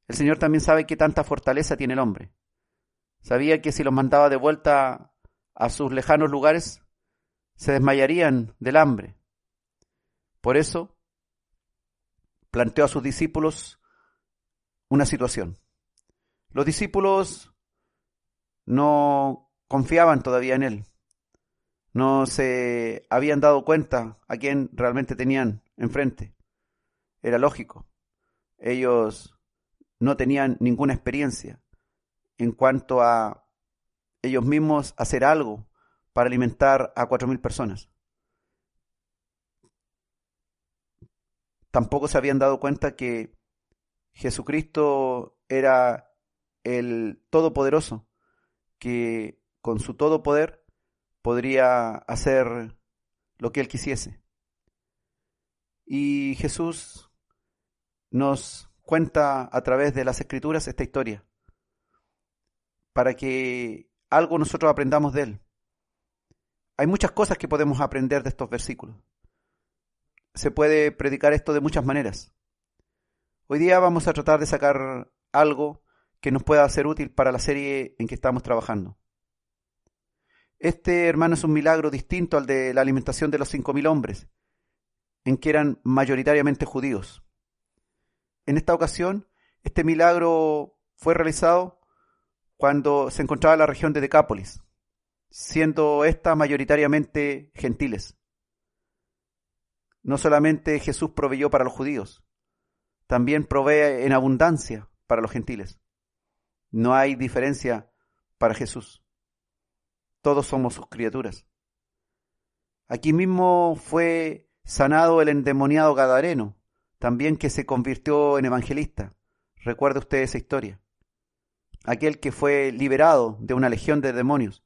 B: El Señor también sabe que tanta fortaleza tiene el hombre. Sabía que si los mandaba de vuelta a sus lejanos lugares, se desmayarían del hambre. Por eso planteó a sus discípulos una situación. Los discípulos no confiaban todavía en él. No se habían dado cuenta a quién realmente tenían enfrente. Era lógico. Ellos no tenían ninguna experiencia en cuanto a ellos mismos hacer algo para alimentar a cuatro mil personas. Tampoco se habían dado cuenta que Jesucristo era el Todopoderoso, que con su todo poder podría hacer lo que él quisiese. Y Jesús nos cuenta a través de las escrituras esta historia, para que algo nosotros aprendamos de él. Hay muchas cosas que podemos aprender de estos versículos. Se puede predicar esto de muchas maneras. Hoy día vamos a tratar de sacar algo que nos pueda ser útil para la serie en que estamos trabajando. Este, hermano, es un milagro distinto al de la alimentación de los cinco mil hombres, en que eran mayoritariamente judíos. En esta ocasión, este milagro fue realizado cuando se encontraba en la región de Decápolis, siendo esta mayoritariamente gentiles. No solamente Jesús proveyó para los judíos, también provee en abundancia para los gentiles. No hay diferencia para Jesús. Todos somos sus criaturas. Aquí mismo fue sanado el endemoniado Gadareno, también que se convirtió en evangelista. Recuerde usted esa historia. Aquel que fue liberado de una legión de demonios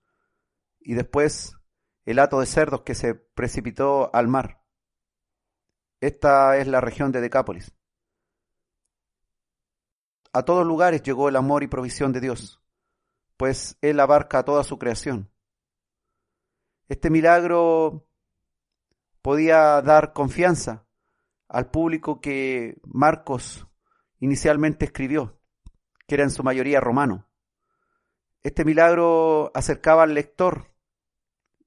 B: y después el hato de cerdos que se precipitó al mar. Esta es la región de Decápolis. A todos lugares llegó el amor y provisión de Dios, pues Él abarca toda su creación. Este milagro podía dar confianza al público que Marcos inicialmente escribió, que era en su mayoría romano. Este milagro acercaba al lector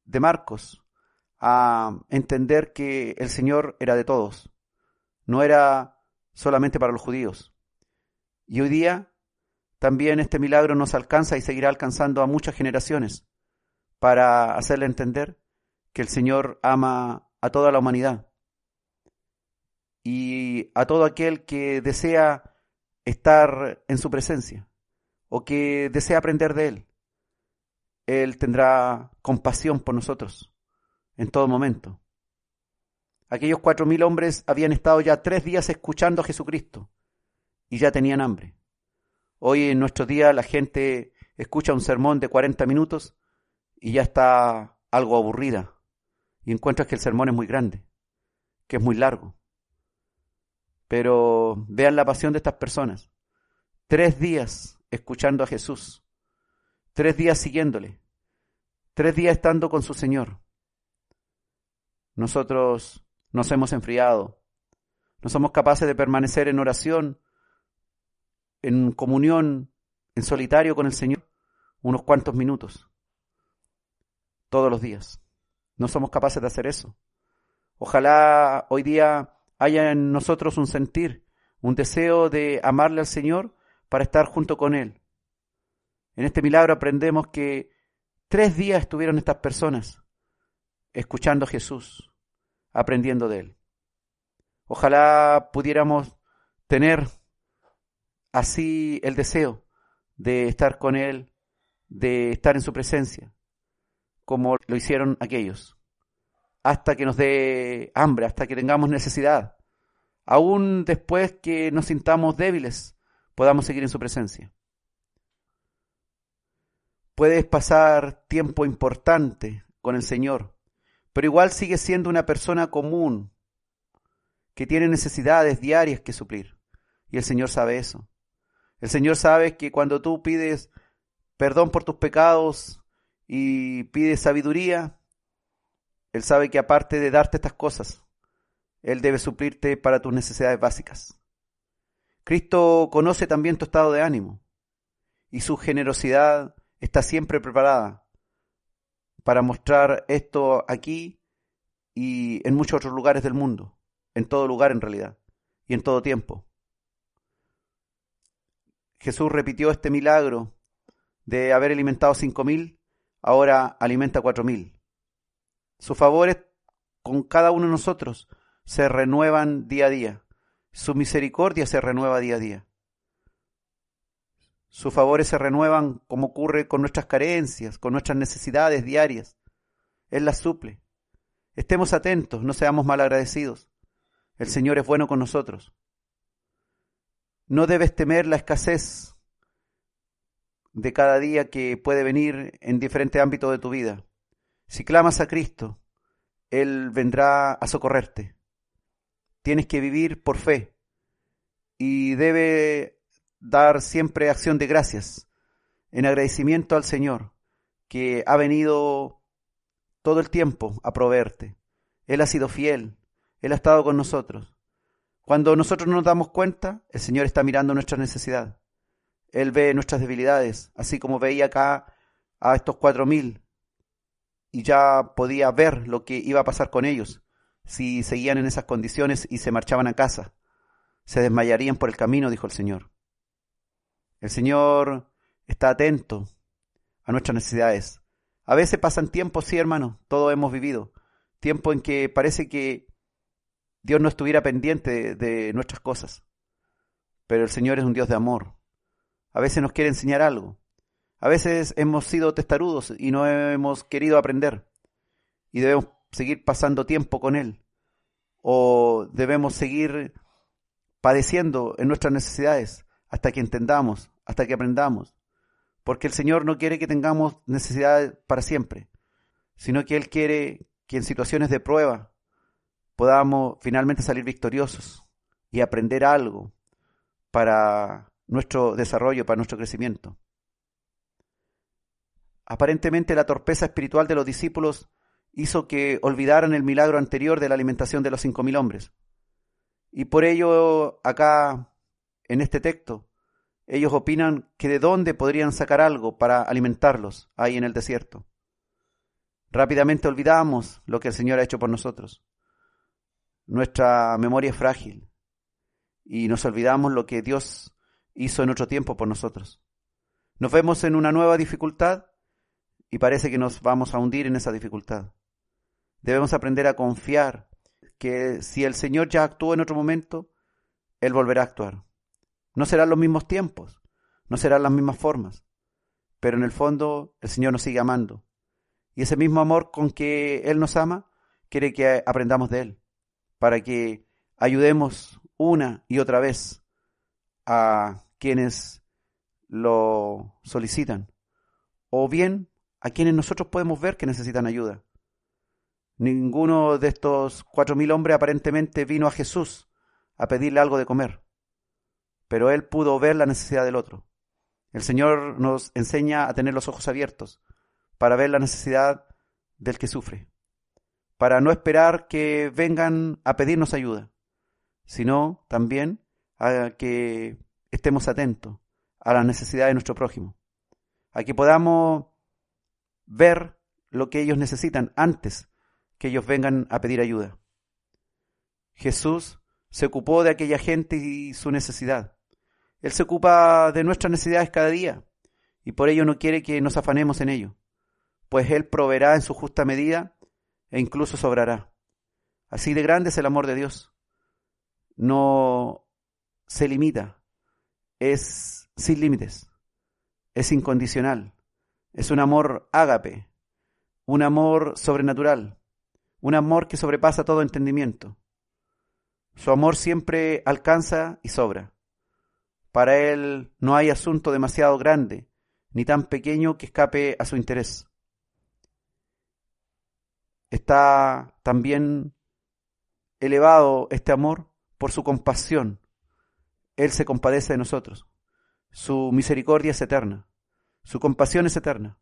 B: de Marcos a entender que el Señor era de todos, no era solamente para los judíos. Y hoy día también este milagro nos alcanza y seguirá alcanzando a muchas generaciones para hacerle entender que el Señor ama a toda la humanidad y a todo aquel que desea estar en su presencia o que desea aprender de Él. Él tendrá compasión por nosotros en todo momento. Aquellos cuatro mil hombres habían estado ya tres días escuchando a Jesucristo y ya tenían hambre. Hoy en nuestro día la gente escucha un sermón de 40 minutos y ya está algo aburrida y encuentras que el sermón es muy grande, que es muy largo. Pero vean la pasión de estas personas. Tres días escuchando a Jesús, tres días siguiéndole, tres días estando con su Señor. Nosotros nos hemos enfriado, no somos capaces de permanecer en oración, en comunión, en solitario con el Señor, unos cuantos minutos, todos los días. No somos capaces de hacer eso. Ojalá hoy día haya en nosotros un sentir, un deseo de amarle al Señor para estar junto con Él. En este milagro aprendemos que tres días estuvieron estas personas escuchando a Jesús, aprendiendo de Él. Ojalá pudiéramos tener así el deseo de estar con Él, de estar en su presencia, como lo hicieron aquellos, hasta que nos dé hambre, hasta que tengamos necesidad, aún después que nos sintamos débiles, podamos seguir en su presencia. Puedes pasar tiempo importante con el Señor, pero igual sigue siendo una persona común que tiene necesidades diarias que suplir. Y el Señor sabe eso. El Señor sabe que cuando tú pides perdón por tus pecados y pides sabiduría, Él sabe que aparte de darte estas cosas, Él debe suplirte para tus necesidades básicas. Cristo conoce también tu estado de ánimo y su generosidad está siempre preparada para mostrar esto aquí y en muchos otros lugares del mundo, en todo lugar en realidad, y en todo tiempo. Jesús repitió este milagro de haber alimentado cinco mil, ahora alimenta cuatro mil. Sus favores con cada uno de nosotros se renuevan día a día. Su misericordia se renueva día a día. Sus favores se renuevan como ocurre con nuestras carencias, con nuestras necesidades diarias. Él las suple. Estemos atentos, no seamos malagradecidos. El Señor es bueno con nosotros. No debes temer la escasez de cada día que puede venir en diferentes ámbitos de tu vida. Si clamas a Cristo, Él vendrá a socorrerte. Tienes que vivir por fe y debe dar siempre acción de gracias, en agradecimiento al Señor, que ha venido todo el tiempo a proveerte. Él ha sido fiel, Él ha estado con nosotros. Cuando nosotros no nos damos cuenta, el Señor está mirando nuestra necesidad. Él ve nuestras debilidades, así como veía acá a estos cuatro mil y ya podía ver lo que iba a pasar con ellos si seguían en esas condiciones y se marchaban a casa. Se desmayarían por el camino, dijo el Señor. El Señor está atento a nuestras necesidades. A veces pasan tiempos, sí, hermano, todos hemos vivido. Tiempo en que parece que Dios no estuviera pendiente de, nuestras cosas. Pero el Señor es un Dios de amor. A veces nos quiere enseñar algo. A veces hemos sido testarudos y no hemos querido aprender. Y debemos seguir pasando tiempo con Él. O debemos seguir padeciendo en nuestras necesidades hasta que entendamos, hasta que aprendamos. Porque el Señor no quiere que tengamos necesidades para siempre, sino que Él quiere que en situaciones de prueba podamos finalmente salir victoriosos y aprender algo para nuestro desarrollo, para nuestro crecimiento. Aparentemente la torpeza espiritual de los discípulos hizo que olvidaran el milagro anterior de la alimentación de los cinco mil hombres. Y por ello, acá, en este texto, ellos opinan que de dónde podrían sacar algo para alimentarlos ahí en el desierto. Rápidamente olvidamos lo que el Señor ha hecho por nosotros. Nuestra memoria es frágil y nos olvidamos lo que Dios hizo en otro tiempo por nosotros. Nos vemos en una nueva dificultad y parece que nos vamos a hundir en esa dificultad. Debemos aprender a confiar que si el Señor ya actuó en otro momento, Él volverá a actuar. No serán los mismos tiempos, no serán las mismas formas, pero en el fondo el Señor nos sigue amando. Y ese mismo amor con que Él nos ama, quiere que aprendamos de Él, para que ayudemos una y otra vez a quienes lo solicitan, o bien a quienes nosotros podemos ver que necesitan ayuda. Ninguno de estos cuatro mil hombres aparentemente vino a Jesús a pedirle algo de comer, pero él pudo ver la necesidad del otro. El Señor nos enseña a tener los ojos abiertos para ver la necesidad del que sufre, para no esperar que vengan a pedirnos ayuda, sino también a que estemos atentos a la necesidad de nuestro prójimo, a que podamos ver lo que ellos necesitan antes que ellos vengan a pedir ayuda. Jesús se ocupó de aquella gente y su necesidad. Él se ocupa de nuestras necesidades cada día y por ello no quiere que nos afanemos en ello, pues Él proveerá en su justa medida e incluso sobrará. Así de grande es el amor de Dios. No se limita, es sin límites, es incondicional, es un amor ágape, un amor sobrenatural, un amor que sobrepasa todo entendimiento. Su amor siempre alcanza y sobra. Para él no hay asunto demasiado grande, ni tan pequeño que escape a su interés. Está también elevado este amor por su compasión. Él se compadece de nosotros. Su misericordia es eterna. Su compasión es eterna.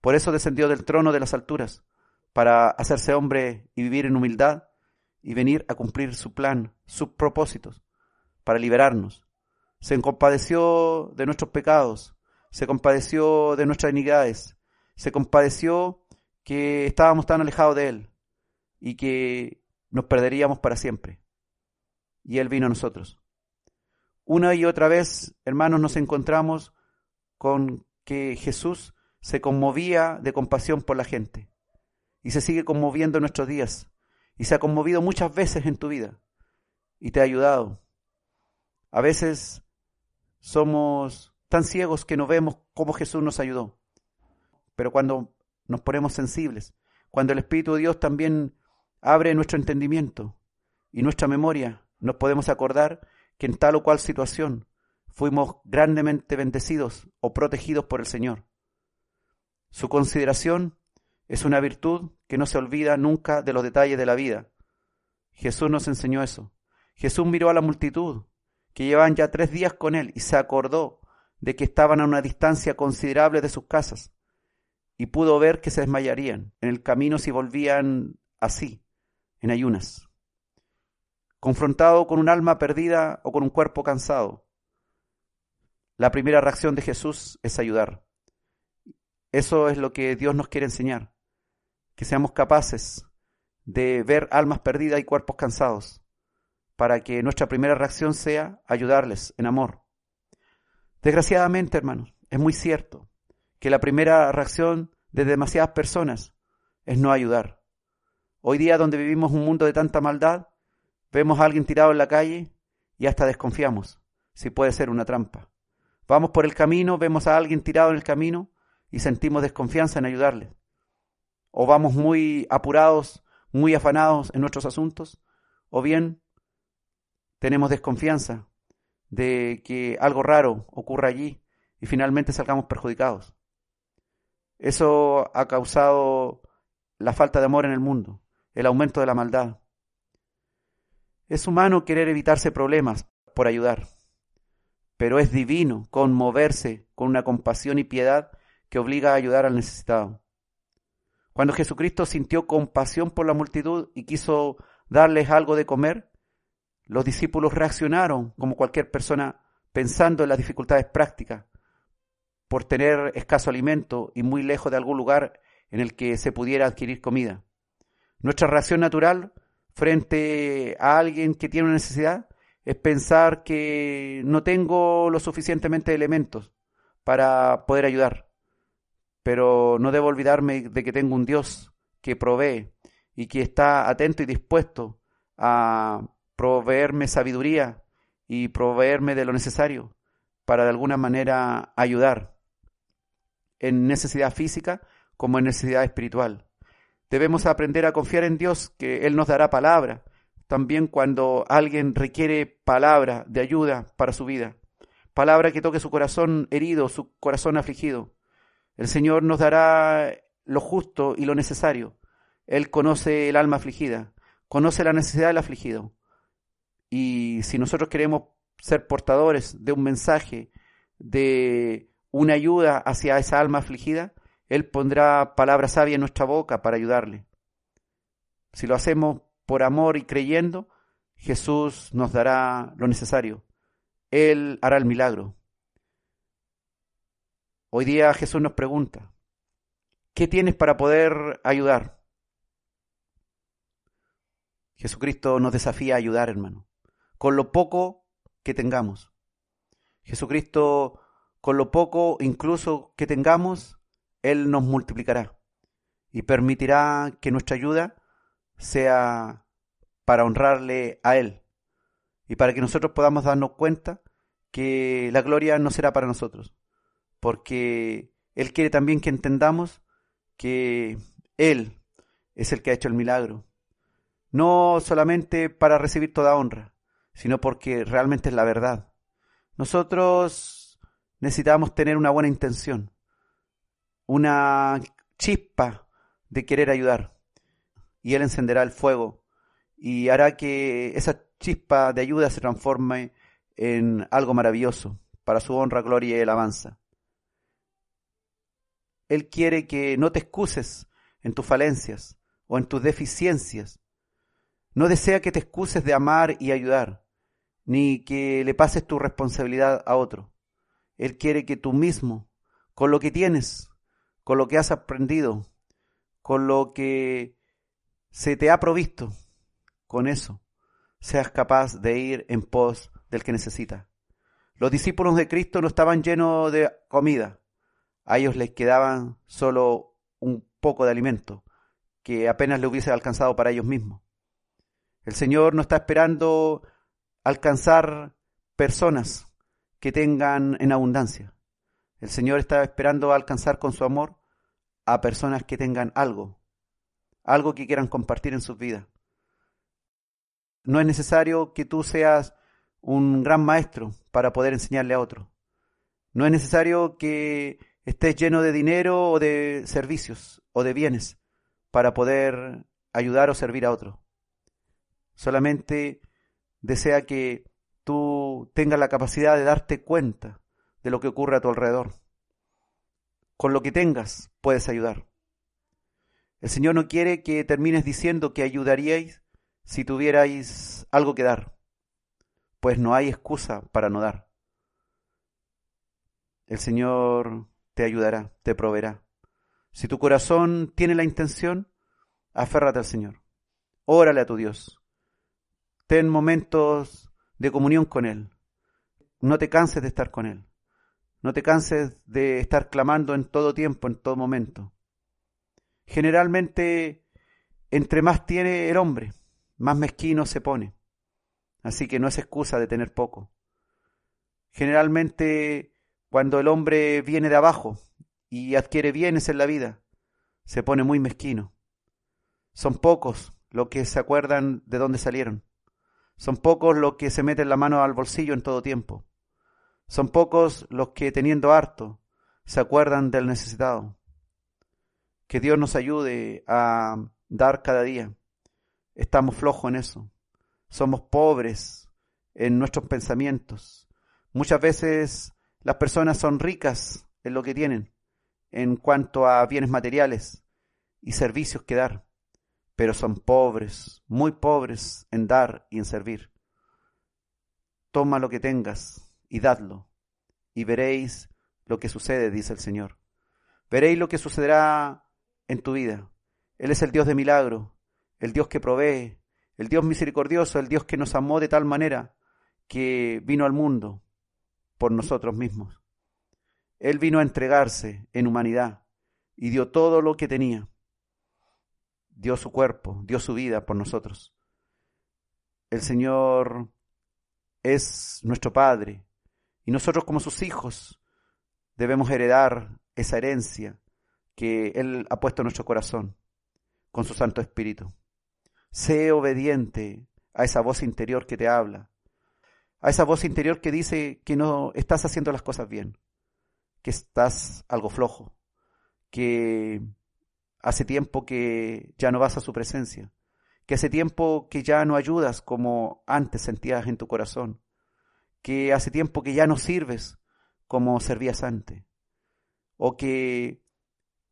B: Por eso descendió del trono de las alturas para hacerse hombre y vivir en humildad y venir a cumplir su plan, sus propósitos, para liberarnos. Se compadeció de nuestros pecados, se compadeció de nuestras iniquidades, se compadeció que estábamos tan alejados de Él y que nos perderíamos para siempre. Y Él vino a nosotros. Una y otra vez, hermanos, nos encontramos con que Jesús se conmovía de compasión por la gente y se sigue conmoviendo en nuestros días y se ha conmovido muchas veces en tu vida y te ha ayudado. A veces somos tan ciegos que no vemos cómo Jesús nos ayudó, pero cuando nos ponemos sensibles, cuando el Espíritu de Dios también abre nuestro entendimiento y nuestra memoria, nos podemos acordar que en tal o cual situación fuimos grandemente bendecidos o protegidos por el Señor. Su consideración es una virtud que no se olvida nunca de los detalles de la vida. Jesús nos enseñó eso. Jesús miró a la multitud, que llevaban ya tres días con él, y se acordó de que estaban a una distancia considerable de sus casas, y pudo ver que se desmayarían en el camino si volvían así, en ayunas. Confrontado con un alma perdida o con un cuerpo cansado, la primera reacción de Jesús es ayudar. Eso es lo que Dios nos quiere enseñar que seamos capaces de ver almas perdidas y cuerpos cansados, para que nuestra primera reacción sea ayudarles en amor. Desgraciadamente, hermanos, es muy cierto que la primera reacción de demasiadas personas es no ayudar. Hoy día, donde vivimos un mundo de tanta maldad, vemos a alguien tirado en la calle y hasta desconfiamos si puede ser una trampa. Vamos por el camino, vemos a alguien tirado en el camino y sentimos desconfianza en ayudarle o vamos muy apurados, muy afanados en nuestros asuntos, o bien tenemos desconfianza de que algo raro ocurra allí y finalmente salgamos perjudicados. Eso ha causado la falta de amor en el mundo, el aumento de la maldad. Es humano querer evitarse problemas por ayudar, pero es divino conmoverse con una compasión y piedad que obliga a ayudar al necesitado. Cuando Jesucristo sintió compasión por la multitud y quiso darles algo de comer, los discípulos reaccionaron como cualquier persona pensando en las dificultades prácticas por tener escaso alimento y muy lejos de algún lugar en el que se pudiera adquirir comida. Nuestra reacción natural frente a alguien que tiene una necesidad es pensar que no tengo lo suficientemente elementos para poder ayudar. Pero no debo olvidarme de que tengo un Dios que provee y que está atento y dispuesto a proveerme sabiduría y proveerme de lo necesario para de alguna manera ayudar en necesidad física como en necesidad espiritual. Debemos aprender a confiar en Dios, que Él nos dará palabra, también cuando alguien requiere palabra de ayuda para su vida, palabra que toque su corazón herido, su corazón afligido. El Señor nos dará lo justo y lo necesario. Él conoce el alma afligida, conoce la necesidad del afligido. Y si nosotros queremos ser portadores de un mensaje, de una ayuda hacia esa alma afligida, Él pondrá palabra sabia en nuestra boca para ayudarle. Si lo hacemos por amor y creyendo, Jesús nos dará lo necesario. Él hará el milagro. Hoy día Jesús nos pregunta, ¿qué tienes para poder ayudar? Jesucristo nos desafía a ayudar, hermano, con lo poco que tengamos. Jesucristo con lo poco incluso que tengamos, Él nos multiplicará y permitirá que nuestra ayuda sea para honrarle a Él y para que nosotros podamos darnos cuenta que la gloria no será para nosotros, porque Él quiere también que entendamos que Él es el que ha hecho el milagro, no solamente para recibir toda honra, sino porque realmente es la verdad. Nosotros necesitamos tener una buena intención, una chispa de querer ayudar. Y Él encenderá el fuego y hará que esa chispa de ayuda se transforme en algo maravilloso para su honra, gloria y alabanza. Él quiere que no te excuses en tus falencias o en tus deficiencias. No desea que te excuses de amar y ayudar, ni que le pases tu responsabilidad a otro. Él quiere que tú mismo, con lo que tienes, con lo que has aprendido, con lo que se te ha provisto, con eso seas capaz de ir en pos del que necesita. Los discípulos de Cristo no estaban llenos de comida, a ellos les quedaban solo un poco de alimento, que apenas le hubiese alcanzado para ellos mismos. El Señor no está esperando alcanzar personas que tengan en abundancia. El Señor está esperando alcanzar con su amor a personas que tengan algo, algo que quieran compartir en sus vidas. No es necesario que tú seas un gran maestro para poder enseñarle a otro. No es necesario que estés lleno de dinero o de servicios o de bienes para poder ayudar o servir a otro. Solamente desea que tú tengas la capacidad de darte cuenta de lo que ocurre a tu alrededor. Con lo que tengas puedes ayudar. El Señor no quiere que termines diciendo que ayudaríais si tuvierais algo que dar, pues no hay excusa para no dar. El Señor te ayudará, te proveerá. Si tu corazón tiene la intención, aférrate al Señor. Órale a tu Dios. Ten momentos de comunión con Él. No te canses de estar con Él. No te canses de estar clamando en todo tiempo, en todo momento. Generalmente, entre más tiene el hombre, más mezquino se pone. Así que no es excusa de tener poco. Generalmente, cuando el hombre viene de abajo y adquiere bienes en la vida, se pone muy mezquino. Son pocos los que se acuerdan de dónde salieron. Son pocos los que se meten la mano al bolsillo en todo tiempo. Son pocos los que, teniendo harto, se acuerdan del necesitado. Que Dios nos ayude a dar cada día. Estamos flojos en eso. somos pobres en nuestros pensamientos. Muchas veces las personas son ricas en lo que tienen, en cuanto a bienes materiales y servicios que dar, pero son pobres, muy pobres en dar y en servir. Toma lo que tengas y dadlo, y veréis lo que sucede, dice el Señor. Veréis lo que sucederá en tu vida. Él es el Dios de milagro, el Dios que provee, el Dios misericordioso, el Dios que nos amó de tal manera que vino al mundo por nosotros mismos. Él vino a entregarse en humanidad y dio todo lo que tenía. Dio su cuerpo, dio su vida por nosotros. El Señor es nuestro Padre y nosotros como sus hijos debemos heredar esa herencia que Él ha puesto en nuestro corazón con su Santo Espíritu. Sé obediente a esa voz interior que te habla, a esa voz interior que dice que no estás haciendo las cosas bien, que estás algo flojo, que hace tiempo que ya no vas a su presencia, que hace tiempo que ya no ayudas como antes sentías en tu corazón, que hace tiempo que ya no sirves como servías antes, o que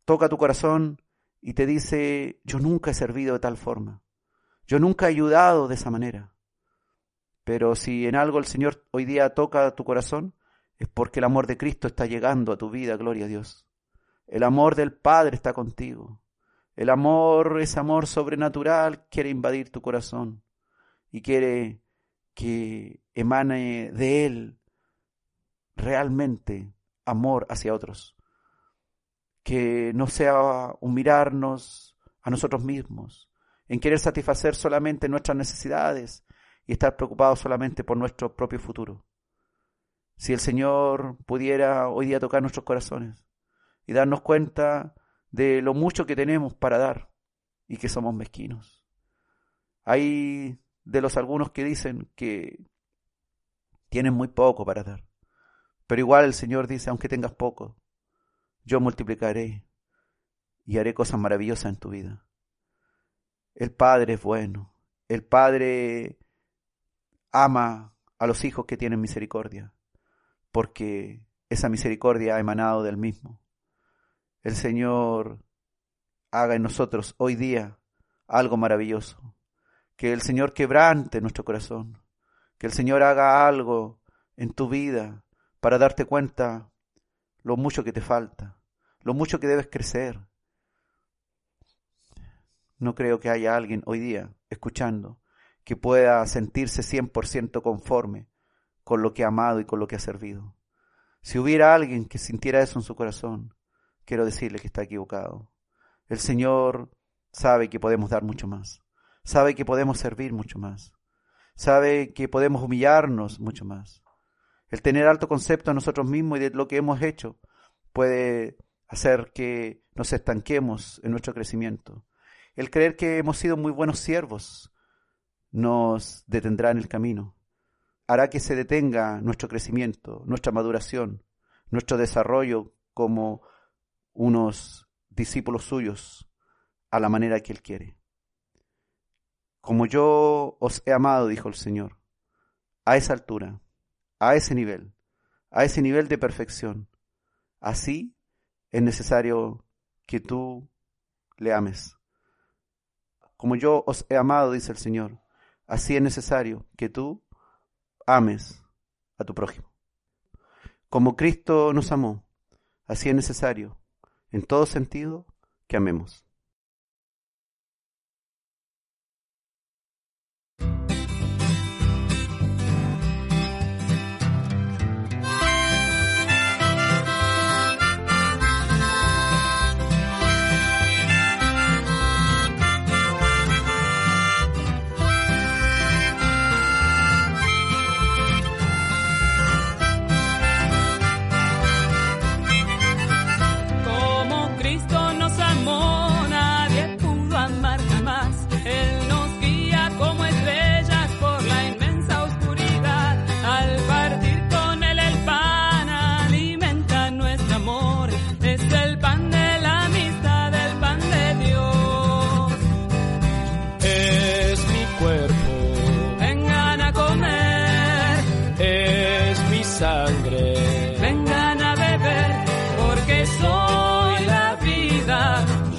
B: toca tu corazón y te dice, yo nunca he servido de tal forma, yo nunca he ayudado de esa manera. Pero si en algo el Señor hoy día toca tu corazón, es porque el amor de Cristo está llegando a tu vida, gloria a Dios. El amor del Padre está contigo. El amor, ese amor sobrenatural, quiere invadir tu corazón y quiere que emane de Él realmente amor hacia otros que no sea un mirarnos a nosotros mismos, en querer satisfacer solamente nuestras necesidades y estar preocupados solamente por nuestro propio futuro. Si el Señor pudiera hoy día tocar nuestros corazones y darnos cuenta de lo mucho que tenemos para dar y que somos mezquinos. Hay de los algunos que dicen que tienen muy poco para dar, pero igual el Señor dice, aunque tengas poco, yo multiplicaré y haré cosas maravillosas en tu vida. El Padre es bueno, el Padre ama a los hijos que tienen misericordia, porque esa misericordia ha emanado del mismo. El Señor haga en nosotros hoy día algo maravilloso, que el Señor quebrante nuestro corazón, que el Señor haga algo en tu vida para darte cuenta lo mucho que te falta, lo mucho que debes crecer. No creo que haya alguien hoy día escuchando que pueda sentirse 100% conforme con lo que ha amado y con lo que ha servido. Si hubiera alguien que sintiera eso en su corazón, quiero decirle que está equivocado. El Señor sabe que podemos dar mucho más, sabe que podemos servir mucho más, sabe que podemos humillarnos mucho más. El tener alto concepto de nosotros mismos y de lo que hemos hecho puede hacer que nos estanquemos en nuestro crecimiento. El creer que hemos sido muy buenos siervos nos detendrá en el camino. Hará que se detenga nuestro crecimiento, nuestra maduración, nuestro desarrollo como unos discípulos suyos a la manera que Él quiere. Como yo os he amado, dijo el Señor, a esa altura, a ese nivel, a ese nivel de perfección, así es necesario que tú le ames. Como yo os he amado, dice el Señor, así es necesario que tú ames a tu prójimo. Como Cristo nos amó, así es necesario, en todo sentido, que amemos.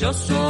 C: los ojos.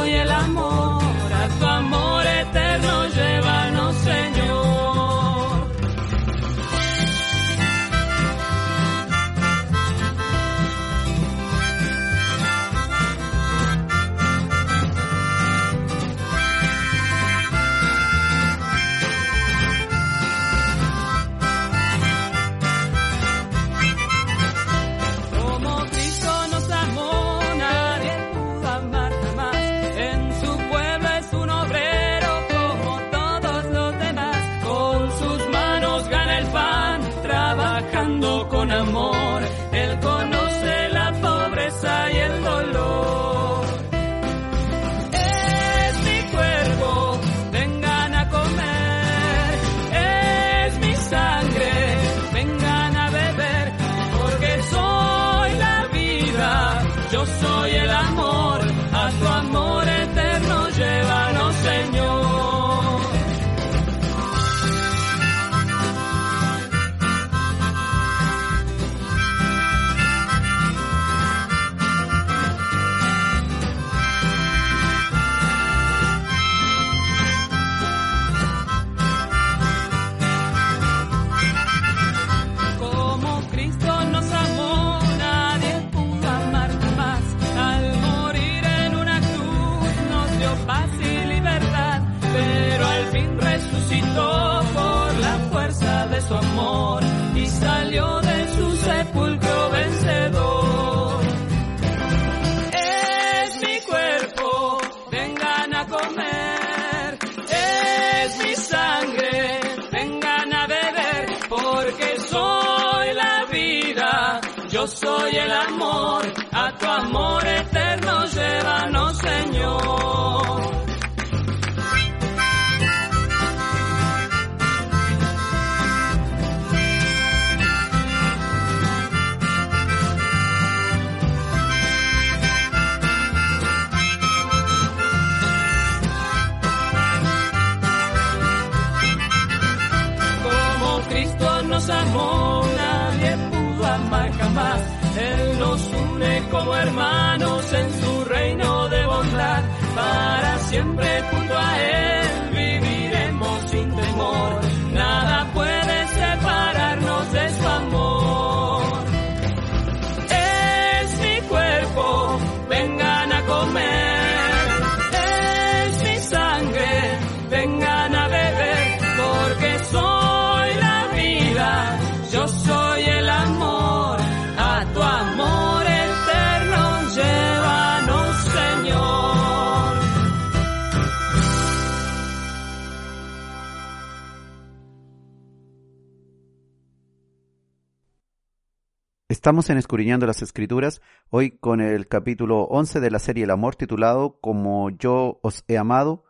B: Estamos en Escudriñando las Escrituras, hoy con el capítulo 11 de la serie El Amor titulado Como yo os he amado,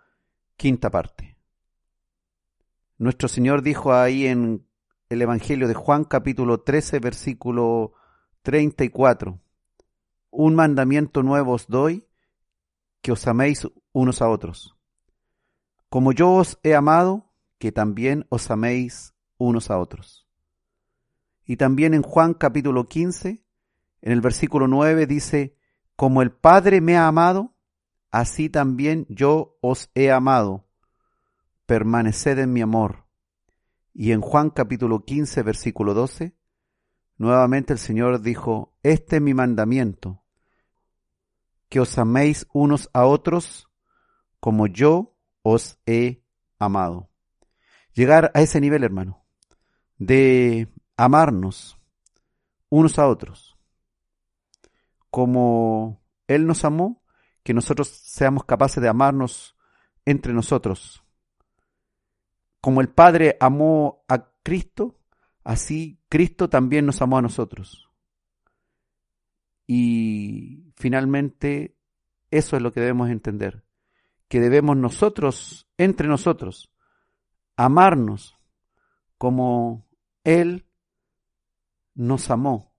B: quinta parte. Nuestro Señor dijo ahí en el Evangelio de Juan capítulo 13 versículo 34, Un mandamiento nuevo os doy, que os améis unos a otros. Como yo os he amado, que también os améis unos a otros. Y también en Juan capítulo 15, en el versículo 9 dice, como el Padre me ha amado, así también yo os he amado. Permaneced en mi amor. Y en Juan capítulo 15, versículo 12, nuevamente el Señor dijo, este es mi mandamiento, que os améis unos a otros como yo os he amado. Llegar a ese nivel, hermano, de amarnos unos a otros, como Él nos amó, que nosotros seamos capaces de amarnos entre nosotros. Como el Padre amó a Cristo, así Cristo también nos amó a nosotros. Y finalmente, eso es lo que debemos entender, que debemos nosotros, entre nosotros, amarnos como Él nos amó.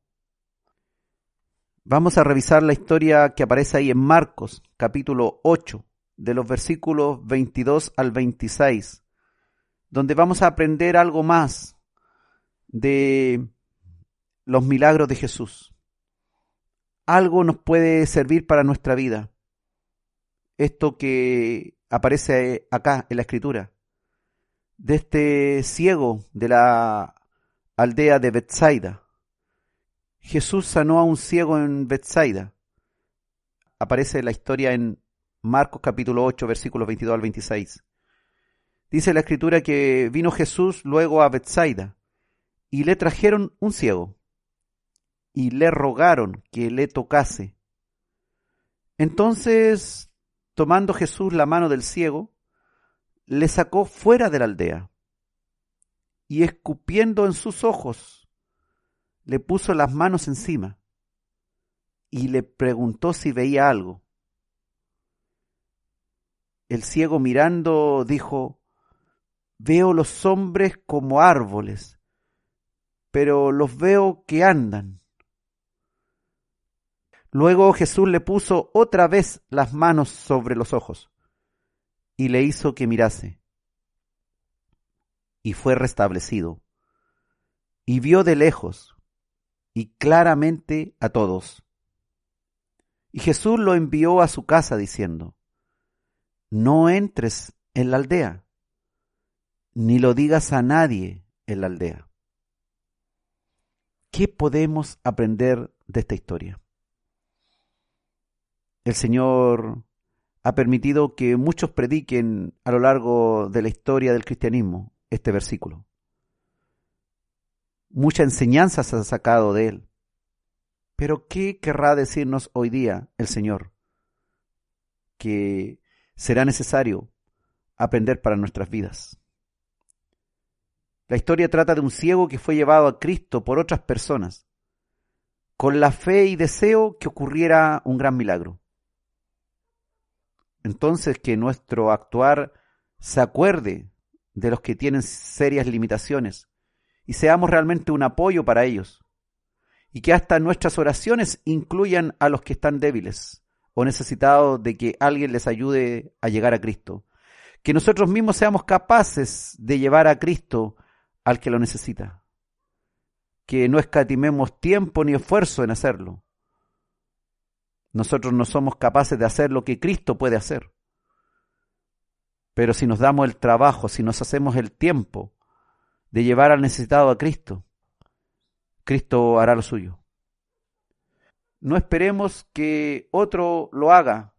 B: Vamos a revisar la historia que aparece ahí en Marcos, capítulo 8, de los versículos 22 al 26, donde vamos a aprender algo más de los milagros de Jesús. Algo nos puede servir para nuestra vida. Esto que aparece acá en la escritura, de este ciego de la aldea de Bethsaida. Jesús sanó a un ciego en Bethsaida. Aparece la historia en Marcos capítulo 8, versículos 22 al 26. Dice la escritura que vino Jesús luego a Bethsaida y le trajeron un ciego y le rogaron que le tocase. Entonces, tomando Jesús la mano del ciego, le sacó fuera de la aldea y escupiendo en sus ojos, le puso las manos encima y le preguntó si veía algo. El ciego mirando dijo, veo los hombres como árboles, pero los veo que andan. Luego Jesús le puso otra vez las manos sobre los ojos y le hizo que mirase. Y fue restablecido. Y vio de lejos y claramente a todos. Y Jesús lo envió a su casa diciendo, No entres en la aldea, ni lo digas a nadie en la aldea. ¿Qué podemos aprender de esta historia? El Señor ha permitido que muchos prediquen a lo largo de la historia del cristianismo este versículo. Mucha enseñanza se ha sacado de él. Pero ¿qué querrá decirnos hoy día el Señor? Que será necesario aprender para nuestras vidas. La historia trata de un ciego que fue llevado a Cristo por otras personas, con la fe y deseo que ocurriera un gran milagro. Entonces que nuestro actuar se acuerde de los que tienen serias limitaciones y seamos realmente un apoyo para ellos. Y que hasta nuestras oraciones incluyan a los que están débiles o necesitados de que alguien les ayude a llegar a Cristo. Que nosotros mismos seamos capaces de llevar a Cristo al que lo necesita. Que no escatimemos tiempo ni esfuerzo en hacerlo. Nosotros no somos capaces de hacer lo que Cristo puede hacer. Pero si nos damos el trabajo, si nos hacemos el tiempo de llevar al necesitado a Cristo, Cristo hará lo suyo. No esperemos que otro lo haga,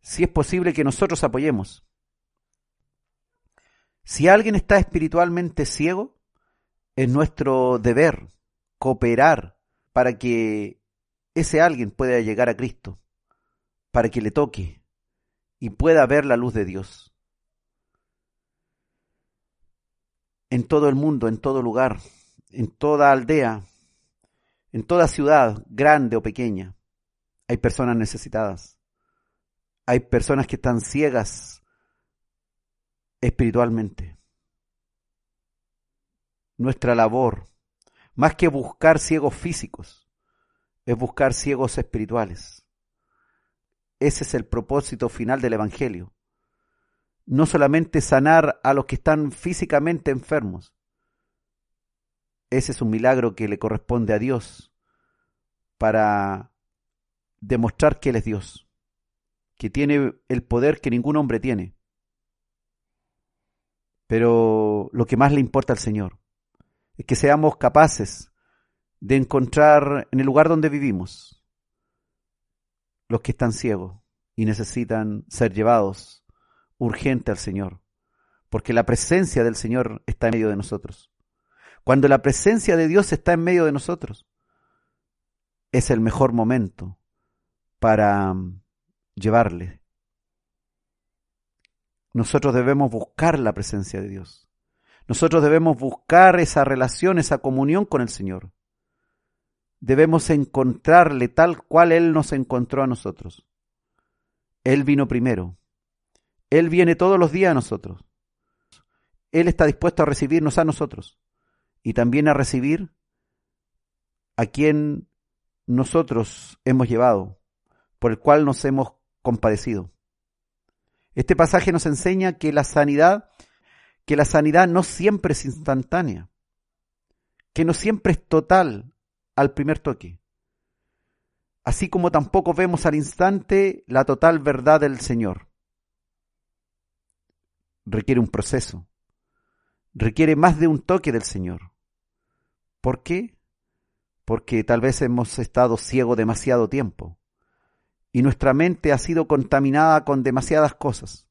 B: si es posible que nosotros apoyemos. Si alguien está espiritualmente ciego, es nuestro deber cooperar para que ese alguien pueda llegar a Cristo, para que le toque y pueda ver la luz de Dios. En todo el mundo, en todo lugar, en toda aldea, en toda ciudad, grande o pequeña, hay personas necesitadas. Hay personas que están ciegas espiritualmente. Nuestra labor, más que buscar ciegos físicos, es buscar ciegos espirituales. Ese es el propósito final del Evangelio. No solamente sanar a los que están físicamente enfermos. Ese es un milagro que le corresponde a Dios para demostrar que Él es Dios, que tiene el poder que ningún hombre tiene. Pero lo que más le importa al Señor es que seamos capaces de encontrar en el lugar donde vivimos los que están ciegos y necesitan ser llevados urgente al Señor, porque la presencia del Señor está en medio de nosotros. Cuando la presencia de Dios está en medio de nosotros, es el mejor momento para mm, llevarle. Nosotros debemos buscar la presencia de Dios. Nosotros debemos buscar esa relación, esa comunión con el Señor debemos encontrarle tal cual Él nos encontró a nosotros. Él vino primero. Él viene todos los días a nosotros. Él está dispuesto a recibirnos a nosotros y también a recibir a quien nosotros hemos llevado, por el cual nos hemos compadecido. Este pasaje nos enseña que la sanidad, que la sanidad no siempre es instantánea, que no siempre es total, al primer toque. Así como tampoco vemos al instante la total verdad del Señor. Requiere un proceso. Requiere más de un toque del Señor. ¿Por qué? Porque tal vez hemos estado ciegos demasiado tiempo y nuestra mente ha sido contaminada con demasiadas cosas.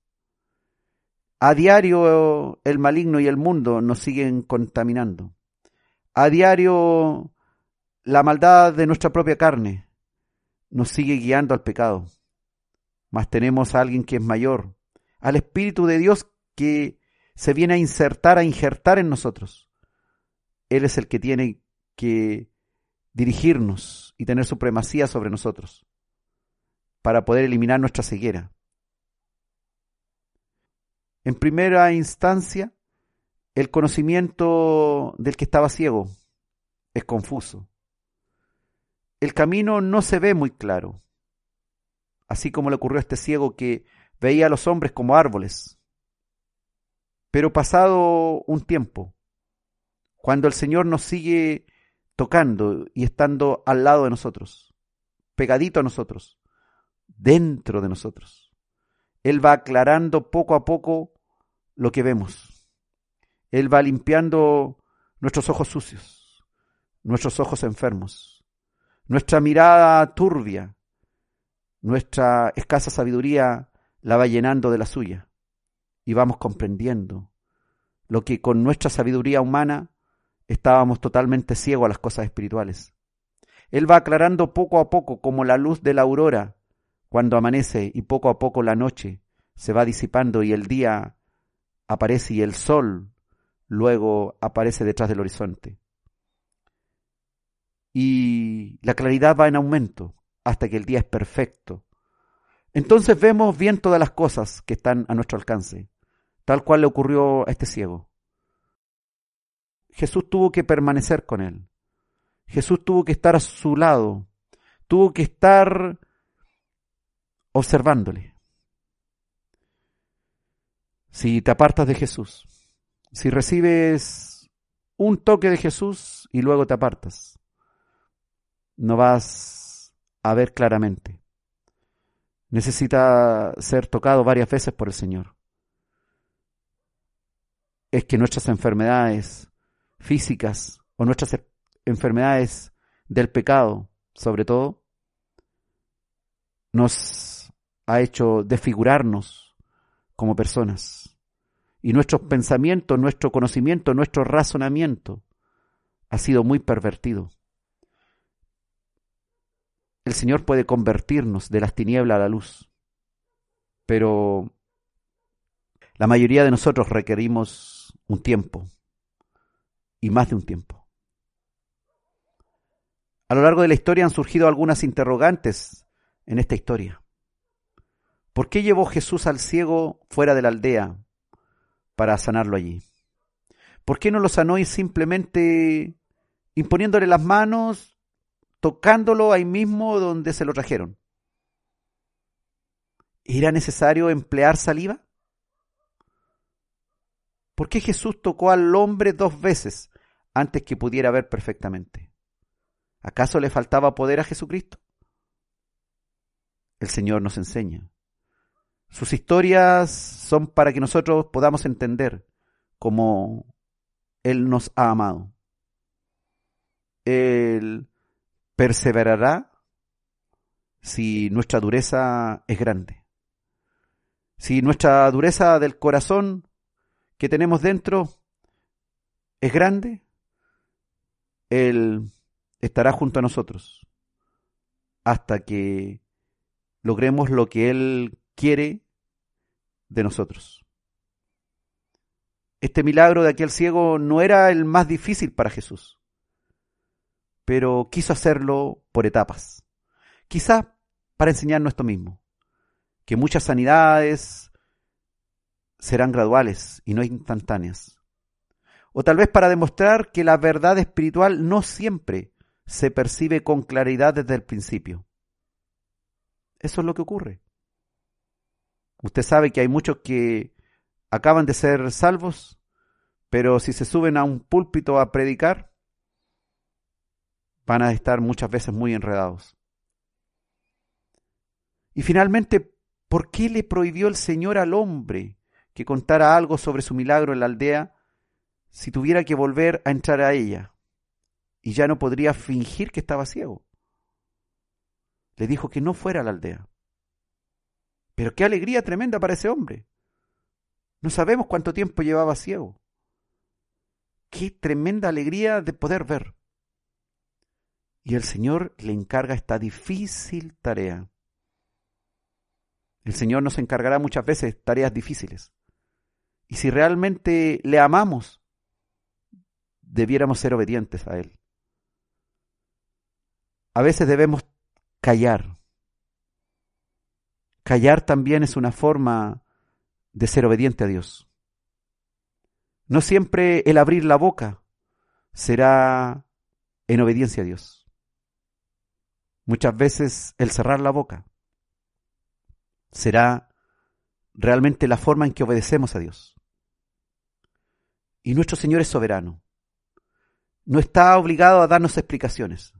B: A diario el maligno y el mundo nos siguen contaminando. A diario la maldad de nuestra propia carne nos sigue guiando al pecado. Mas tenemos a alguien que es mayor, al Espíritu de Dios que se viene a insertar, a injertar en nosotros. Él es el que tiene que dirigirnos y tener supremacía sobre nosotros para poder eliminar nuestra ceguera. En primera instancia, el conocimiento del que estaba ciego es confuso el camino no se ve muy claro, así como le ocurrió a este ciego que veía a los hombres como árboles. Pero pasado un tiempo, cuando el Señor nos sigue tocando y estando al lado de nosotros, pegadito a nosotros, dentro de nosotros, Él va aclarando poco a poco lo que vemos. Él va limpiando nuestros ojos sucios, nuestros ojos enfermos nuestra mirada turbia, nuestra escasa sabiduría la va llenando de la suya y vamos comprendiendo lo que con nuestra sabiduría humana estábamos totalmente ciegos a las cosas espirituales. Él va aclarando poco a poco como la luz de la aurora cuando amanece y poco a poco la noche se va disipando y el día aparece y el sol luego aparece detrás del horizonte. Y la claridad va en aumento hasta que el día es perfecto. Entonces vemos bien todas las cosas que están a nuestro alcance, tal cual le ocurrió a este ciego. Jesús tuvo que permanecer con él. Jesús tuvo que estar a su lado. Tuvo que estar observándole. Si te apartas de Jesús, si recibes un toque de Jesús y luego te apartas, no vas a ver claramente. Necesita ser tocado varias veces por el Señor. Es que nuestras enfermedades físicas o nuestras enfermedades del pecado, sobre todo, nos ha hecho desfigurarnos como personas. Y nuestros pensamientos, nuestro conocimiento, nuestro razonamiento ha sido muy pervertido. El Señor puede convertirnos de las tinieblas a la luz, pero la mayoría de nosotros requerimos un tiempo, y más de un tiempo. A lo largo de la historia han surgido algunas interrogantes en esta historia. ¿Por qué llevó Jesús al ciego fuera de la aldea para sanarlo allí? ¿Por qué no lo sanó y simplemente imponiéndole las manos, tocándolo ahí mismo donde se lo trajeron? ¿Era necesario emplear saliva? ¿Por qué Jesús tocó al hombre dos veces antes que pudiera ver perfectamente. ¿Acaso le faltaba poder a Jesucristo? El Señor nos enseña. Sus historias son para que nosotros podamos entender cómo Él nos ha amado. Él perseverará si nuestra dureza es grande. Si nuestra dureza del corazón que tenemos dentro es grande, él estará junto a nosotros hasta que logremos lo que Él quiere de nosotros. Este milagro de aquel ciego no era el más difícil para Jesús, pero quiso hacerlo por etapas. Quizá para enseñarnos esto mismo, que muchas sanidades serán graduales y no instantáneas o tal vez para demostrar que la verdad espiritual no siempre se percibe con claridad desde el principio. Eso es lo que ocurre. Usted sabe que hay muchos que acaban de ser salvos, pero si se suben a un púlpito a predicar, van a estar muchas veces muy enredados. Y finalmente, ¿por qué le prohibió el Señor al hombre que contara algo sobre su milagro en la aldea si tuviera que volver a entrar a ella y ya no podría fingir que estaba ciego. Le dijo que no fuera a la aldea. Pero qué alegría tremenda para ese hombre. No sabemos cuánto tiempo llevaba ciego. Qué tremenda alegría de poder ver. Y el Señor le encarga esta difícil tarea. El Señor nos encargará muchas veces tareas difíciles. Y si realmente le amamos, debiéramos ser obedientes a Él. A veces debemos callar. Callar también es una forma de ser obediente a Dios. No siempre el abrir la boca será en obediencia a Dios. Muchas veces el cerrar la boca será realmente la forma en que obedecemos a Dios. Y nuestro Señor es soberano no está obligado a darnos explicaciones.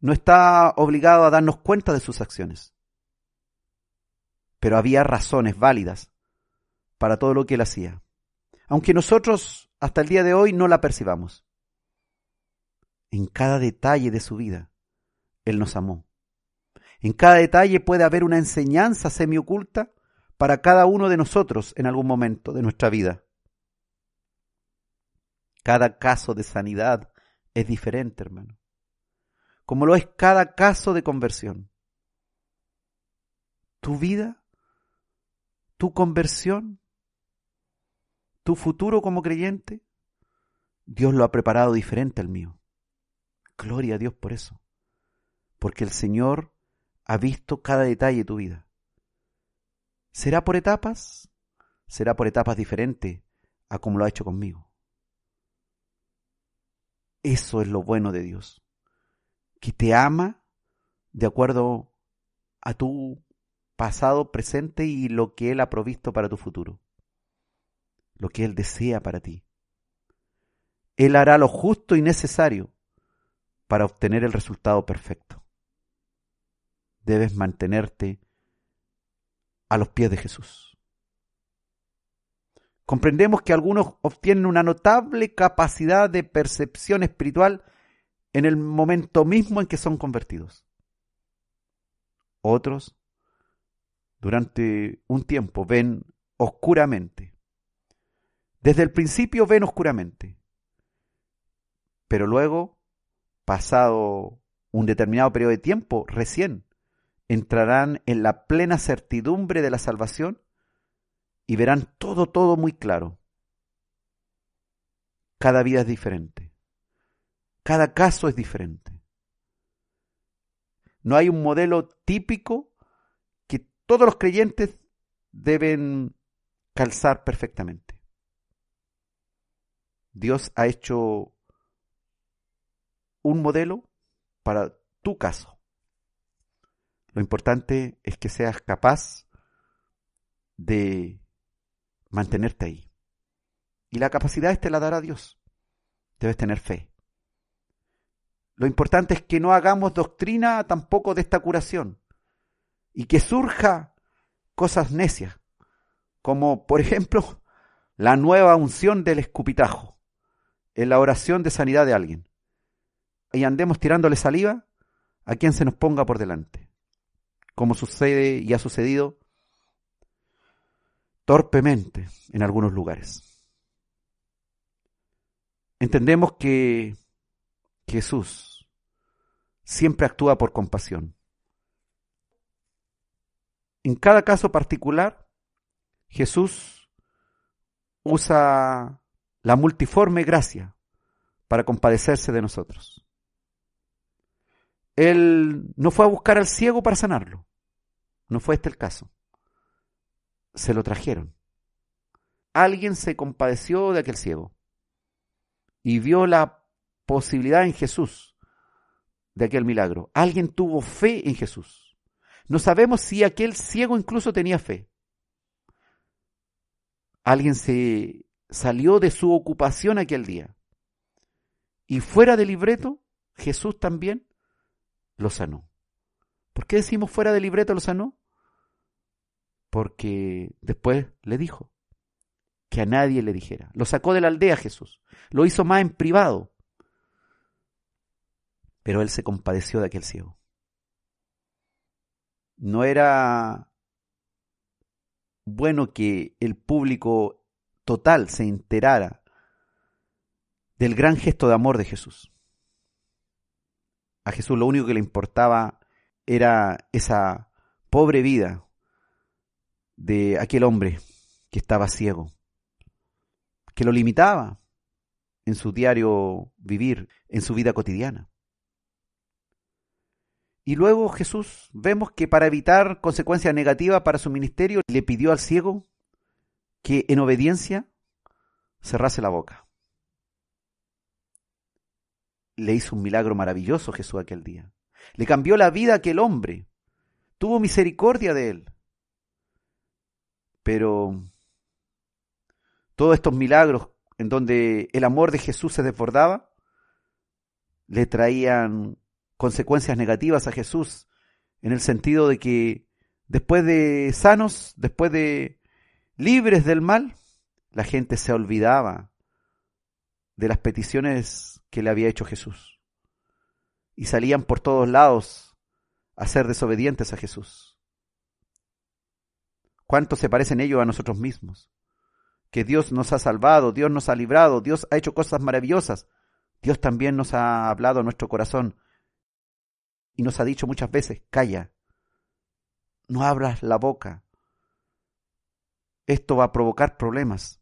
B: No está obligado a darnos cuenta de sus acciones. Pero había razones válidas para todo lo que él hacía. Aunque nosotros hasta el día de hoy no la percibamos. En cada detalle de su vida, él nos amó. En cada detalle puede haber una enseñanza semioculta para cada uno de nosotros en algún momento de nuestra vida. Cada caso de sanidad es diferente, hermano. Como lo es cada caso de conversión. Tu vida, tu conversión, tu futuro como creyente, Dios lo ha preparado diferente al mío. Gloria a Dios por eso. Porque el Señor ha visto cada detalle de tu vida. ¿Será por etapas? Será por etapas diferentes a como lo ha hecho conmigo. Eso es lo bueno de Dios, que te ama de acuerdo a tu pasado, presente y lo que Él ha provisto para tu futuro, lo que Él desea para ti. Él hará lo justo y necesario para obtener el resultado perfecto. Debes mantenerte a los pies de Jesús. Comprendemos que algunos obtienen una notable capacidad de percepción espiritual en el momento mismo en que son convertidos. Otros, durante un tiempo, ven oscuramente. Desde el principio ven oscuramente. Pero luego, pasado un determinado periodo de tiempo, recién entrarán en la plena certidumbre de la salvación y verán todo, todo muy claro. Cada vida es diferente. Cada caso es diferente. No hay un modelo típico que todos los creyentes deben calzar perfectamente. Dios ha hecho un modelo para tu caso. Lo importante es que seas capaz de mantenerte ahí. Y la capacidad te la dará Dios. Debes tener fe. Lo importante es que no hagamos doctrina tampoco de esta curación y que surja cosas necias, como por ejemplo la nueva unción del escupitajo en la oración de sanidad de alguien. Y andemos tirándole saliva a quien se nos ponga por delante, como sucede y ha sucedido torpemente en algunos lugares. Entendemos que Jesús siempre actúa por compasión. En cada caso particular, Jesús usa la multiforme gracia para compadecerse de nosotros. Él no fue a buscar al ciego para sanarlo. No fue este el caso se lo trajeron. Alguien se compadeció de aquel ciego y vio la posibilidad en Jesús de aquel milagro. Alguien tuvo fe en Jesús. No sabemos si aquel ciego incluso tenía fe. Alguien se salió de su ocupación aquel día. Y fuera del libreto, Jesús también lo sanó. ¿Por qué decimos fuera del libreto lo sanó? porque después le dijo que a nadie le dijera. Lo sacó de la aldea Jesús, lo hizo más en privado, pero él se compadeció de aquel ciego. No era bueno que el público total se enterara del gran gesto de amor de Jesús. A Jesús lo único que le importaba era esa pobre vida de aquel hombre que estaba ciego, que lo limitaba en su diario vivir, en su vida cotidiana. Y luego Jesús vemos que para evitar consecuencias negativas para su ministerio, le pidió al ciego que en obediencia cerrase la boca. Le hizo un milagro maravilloso Jesús aquel día. Le cambió la vida a aquel hombre. Tuvo misericordia de él. Pero todos estos milagros en donde el amor de Jesús se desbordaba, le traían consecuencias negativas a Jesús, en el sentido de que después de sanos, después de libres del mal, la gente se olvidaba de las peticiones que le había hecho Jesús. Y salían por todos lados a ser desobedientes a Jesús. ¿Cuánto se parecen ellos a nosotros mismos? Que Dios nos ha salvado, Dios nos ha librado, Dios ha hecho cosas maravillosas. Dios también nos ha hablado a nuestro corazón y nos ha dicho muchas veces, calla, no abras la boca. Esto va a provocar problemas.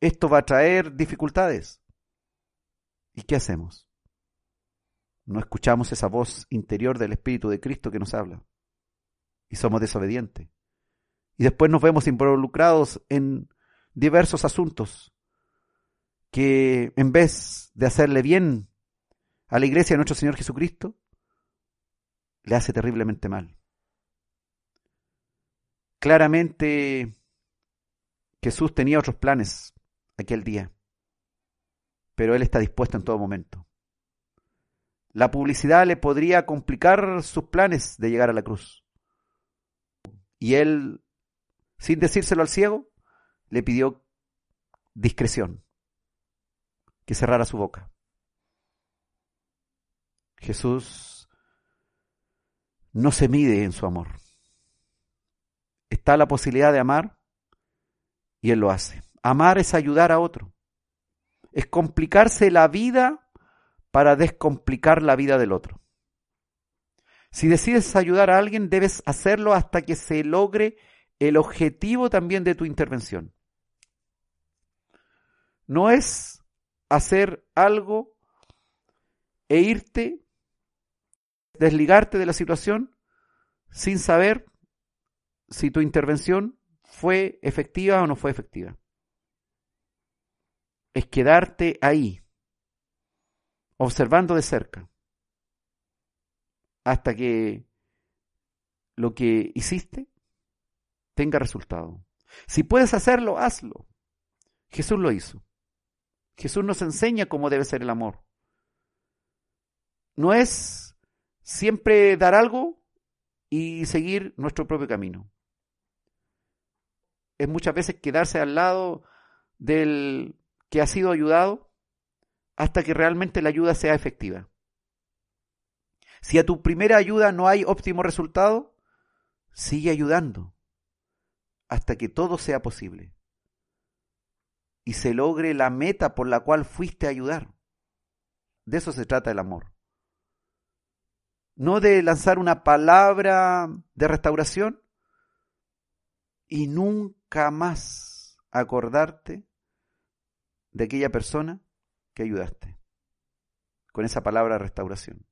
B: Esto va a traer dificultades. ¿Y qué hacemos? No escuchamos esa voz interior del Espíritu de Cristo que nos habla. Y somos desobedientes. Y después nos vemos involucrados en diversos asuntos que en vez de hacerle bien a la iglesia de nuestro Señor Jesucristo, le hace terriblemente mal. Claramente Jesús tenía otros planes aquel día, pero Él está dispuesto en todo momento. La publicidad le podría complicar sus planes de llegar a la cruz. Y Él, sin decírselo al ciego, le pidió discreción, que cerrara su boca. Jesús no se mide en su amor. Está la posibilidad de amar y Él lo hace. Amar es ayudar a otro. Es complicarse la vida para descomplicar la vida del otro. Si decides ayudar a alguien, debes hacerlo hasta que se logre el objetivo también de tu intervención. No es hacer algo e irte, desligarte de la situación sin saber si tu intervención fue efectiva o no fue efectiva. Es quedarte ahí, observando de cerca, hasta que lo que hiciste tenga resultado. Si puedes hacerlo, hazlo. Jesús lo hizo. Jesús nos enseña cómo debe ser el amor. No es siempre dar algo y seguir nuestro propio camino. Es muchas veces quedarse al lado del que ha sido ayudado hasta que realmente la ayuda sea efectiva. Si a tu primera ayuda no hay óptimo resultado, sigue ayudando hasta que todo sea posible y se logre la meta por la cual fuiste a ayudar. De eso se trata el amor. No de lanzar una palabra de restauración y nunca más acordarte de aquella persona que ayudaste con esa palabra restauración.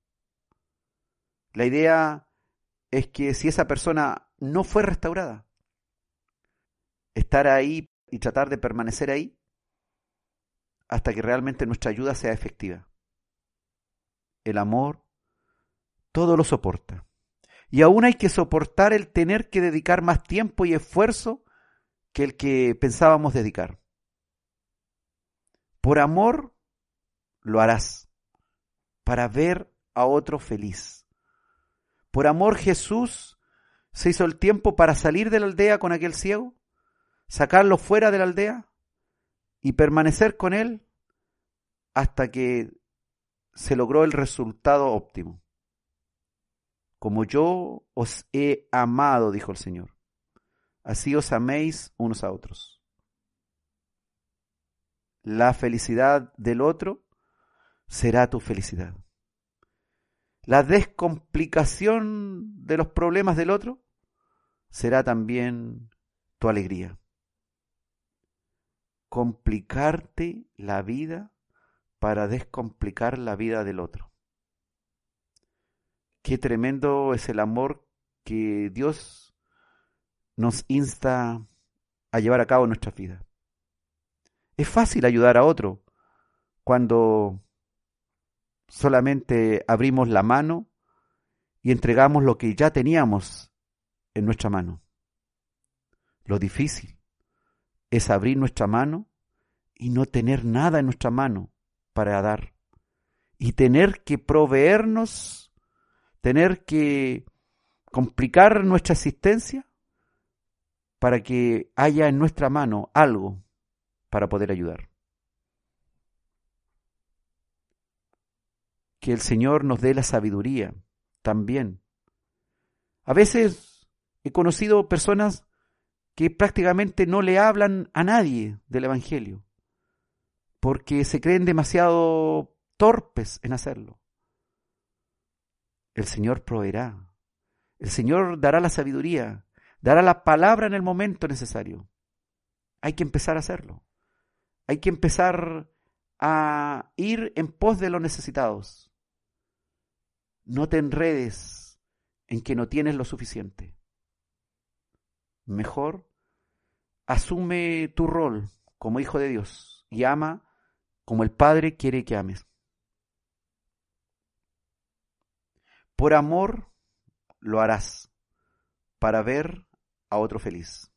B: La idea es que si esa persona no fue restaurada, estar ahí y tratar de permanecer ahí hasta que realmente nuestra ayuda sea efectiva. El amor todo lo soporta. Y aún hay que soportar el tener que dedicar más tiempo y esfuerzo que el que pensábamos dedicar. Por amor lo harás, para ver a otro feliz. Por amor Jesús se hizo el tiempo para salir de la aldea con aquel ciego, sacarlo fuera de la aldea y permanecer con él hasta que se logró el resultado óptimo. Como yo os he amado, dijo el Señor, así os améis unos a otros. La felicidad del otro será tu felicidad. La descomplicación de los problemas del otro será también tu alegría complicarte la vida para descomplicar la vida del otro. Qué tremendo es el amor que Dios nos insta a llevar a cabo en nuestra vida. Es fácil ayudar a otro cuando solamente abrimos la mano y entregamos lo que ya teníamos en nuestra mano. Lo difícil es abrir nuestra mano y no tener nada en nuestra mano para dar. Y tener que proveernos, tener que complicar nuestra existencia para que haya en nuestra mano algo para poder ayudar. Que el Señor nos dé la sabiduría también A veces he conocido personas que prácticamente no le hablan a nadie del Evangelio, porque se creen demasiado torpes en hacerlo. El Señor proveerá, el Señor dará la sabiduría, dará la palabra en el momento necesario. Hay que empezar a hacerlo. Hay que empezar a ir en pos de los necesitados. No te enredes en que no tienes lo suficiente. Mejor asume tu rol como hijo de Dios y ama como el Padre quiere que ames. Por amor lo harás para ver a otro feliz.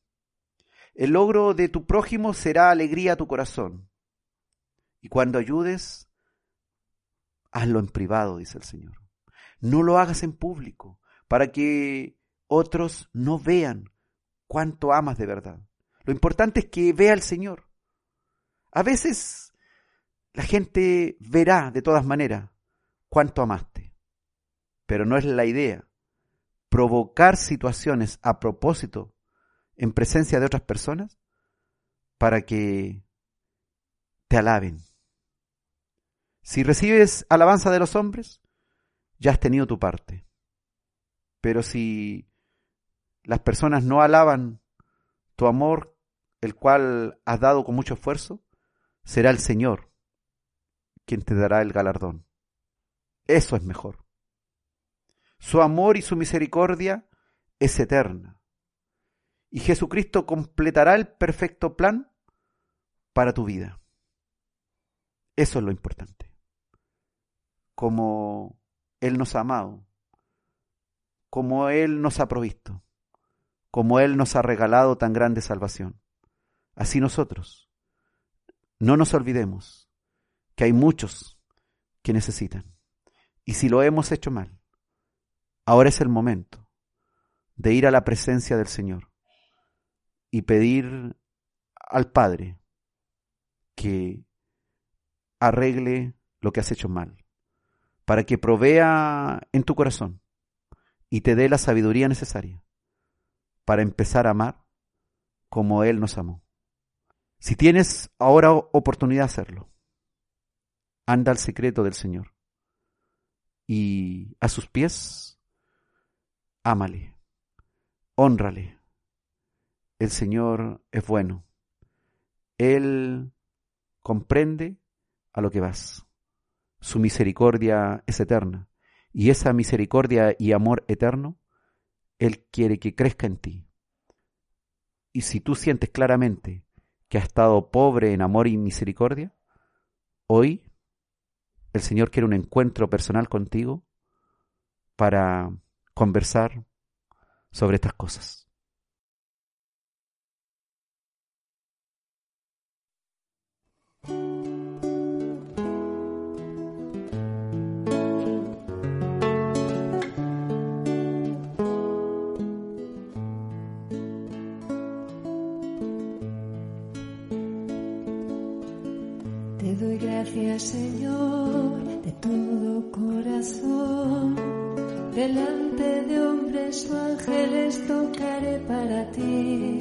B: El logro de tu prójimo será alegría a tu corazón. Y cuando ayudes, hazlo en privado, dice el Señor. No lo hagas en público, para que otros no vean cuánto amas de verdad. Lo importante es que vea al Señor. A veces la gente verá de todas maneras cuánto amaste, pero no es la idea provocar situaciones a propósito en presencia de otras personas para que te alaben. Si recibes alabanza de los hombres, ya has tenido tu parte. Pero si las personas no alaban tu amor, el cual has dado con mucho esfuerzo, será el Señor quien te dará el galardón. Eso es mejor. Su amor y su misericordia es eterna. Y Jesucristo completará el perfecto plan para tu vida. Eso es lo importante. Como Él nos ha amado, como Él nos ha provisto, como Él nos ha regalado tan grande salvación. Así nosotros. No nos olvidemos que hay muchos que necesitan. Y si lo hemos hecho mal, ahora es el momento de ir a la presencia del Señor y pedir al Padre que arregle lo que has hecho mal, para que provea en tu corazón y te dé la sabiduría necesaria para empezar a amar como Él nos amó. Si tienes ahora oportunidad de hacerlo, anda al secreto del Señor y a sus pies, ámale, honrale. El Señor es bueno. Él comprende a lo que vas. Su misericordia es eterna. Y esa misericordia y amor eterno, Él quiere que crezca en ti. Y si tú sientes claramente que has estado pobre en amor y misericordia, hoy el Señor quiere un encuentro personal contigo para conversar sobre estas cosas.
F: Señor, de todo corazón. Delante de hombres o ángeles tocaré para ti.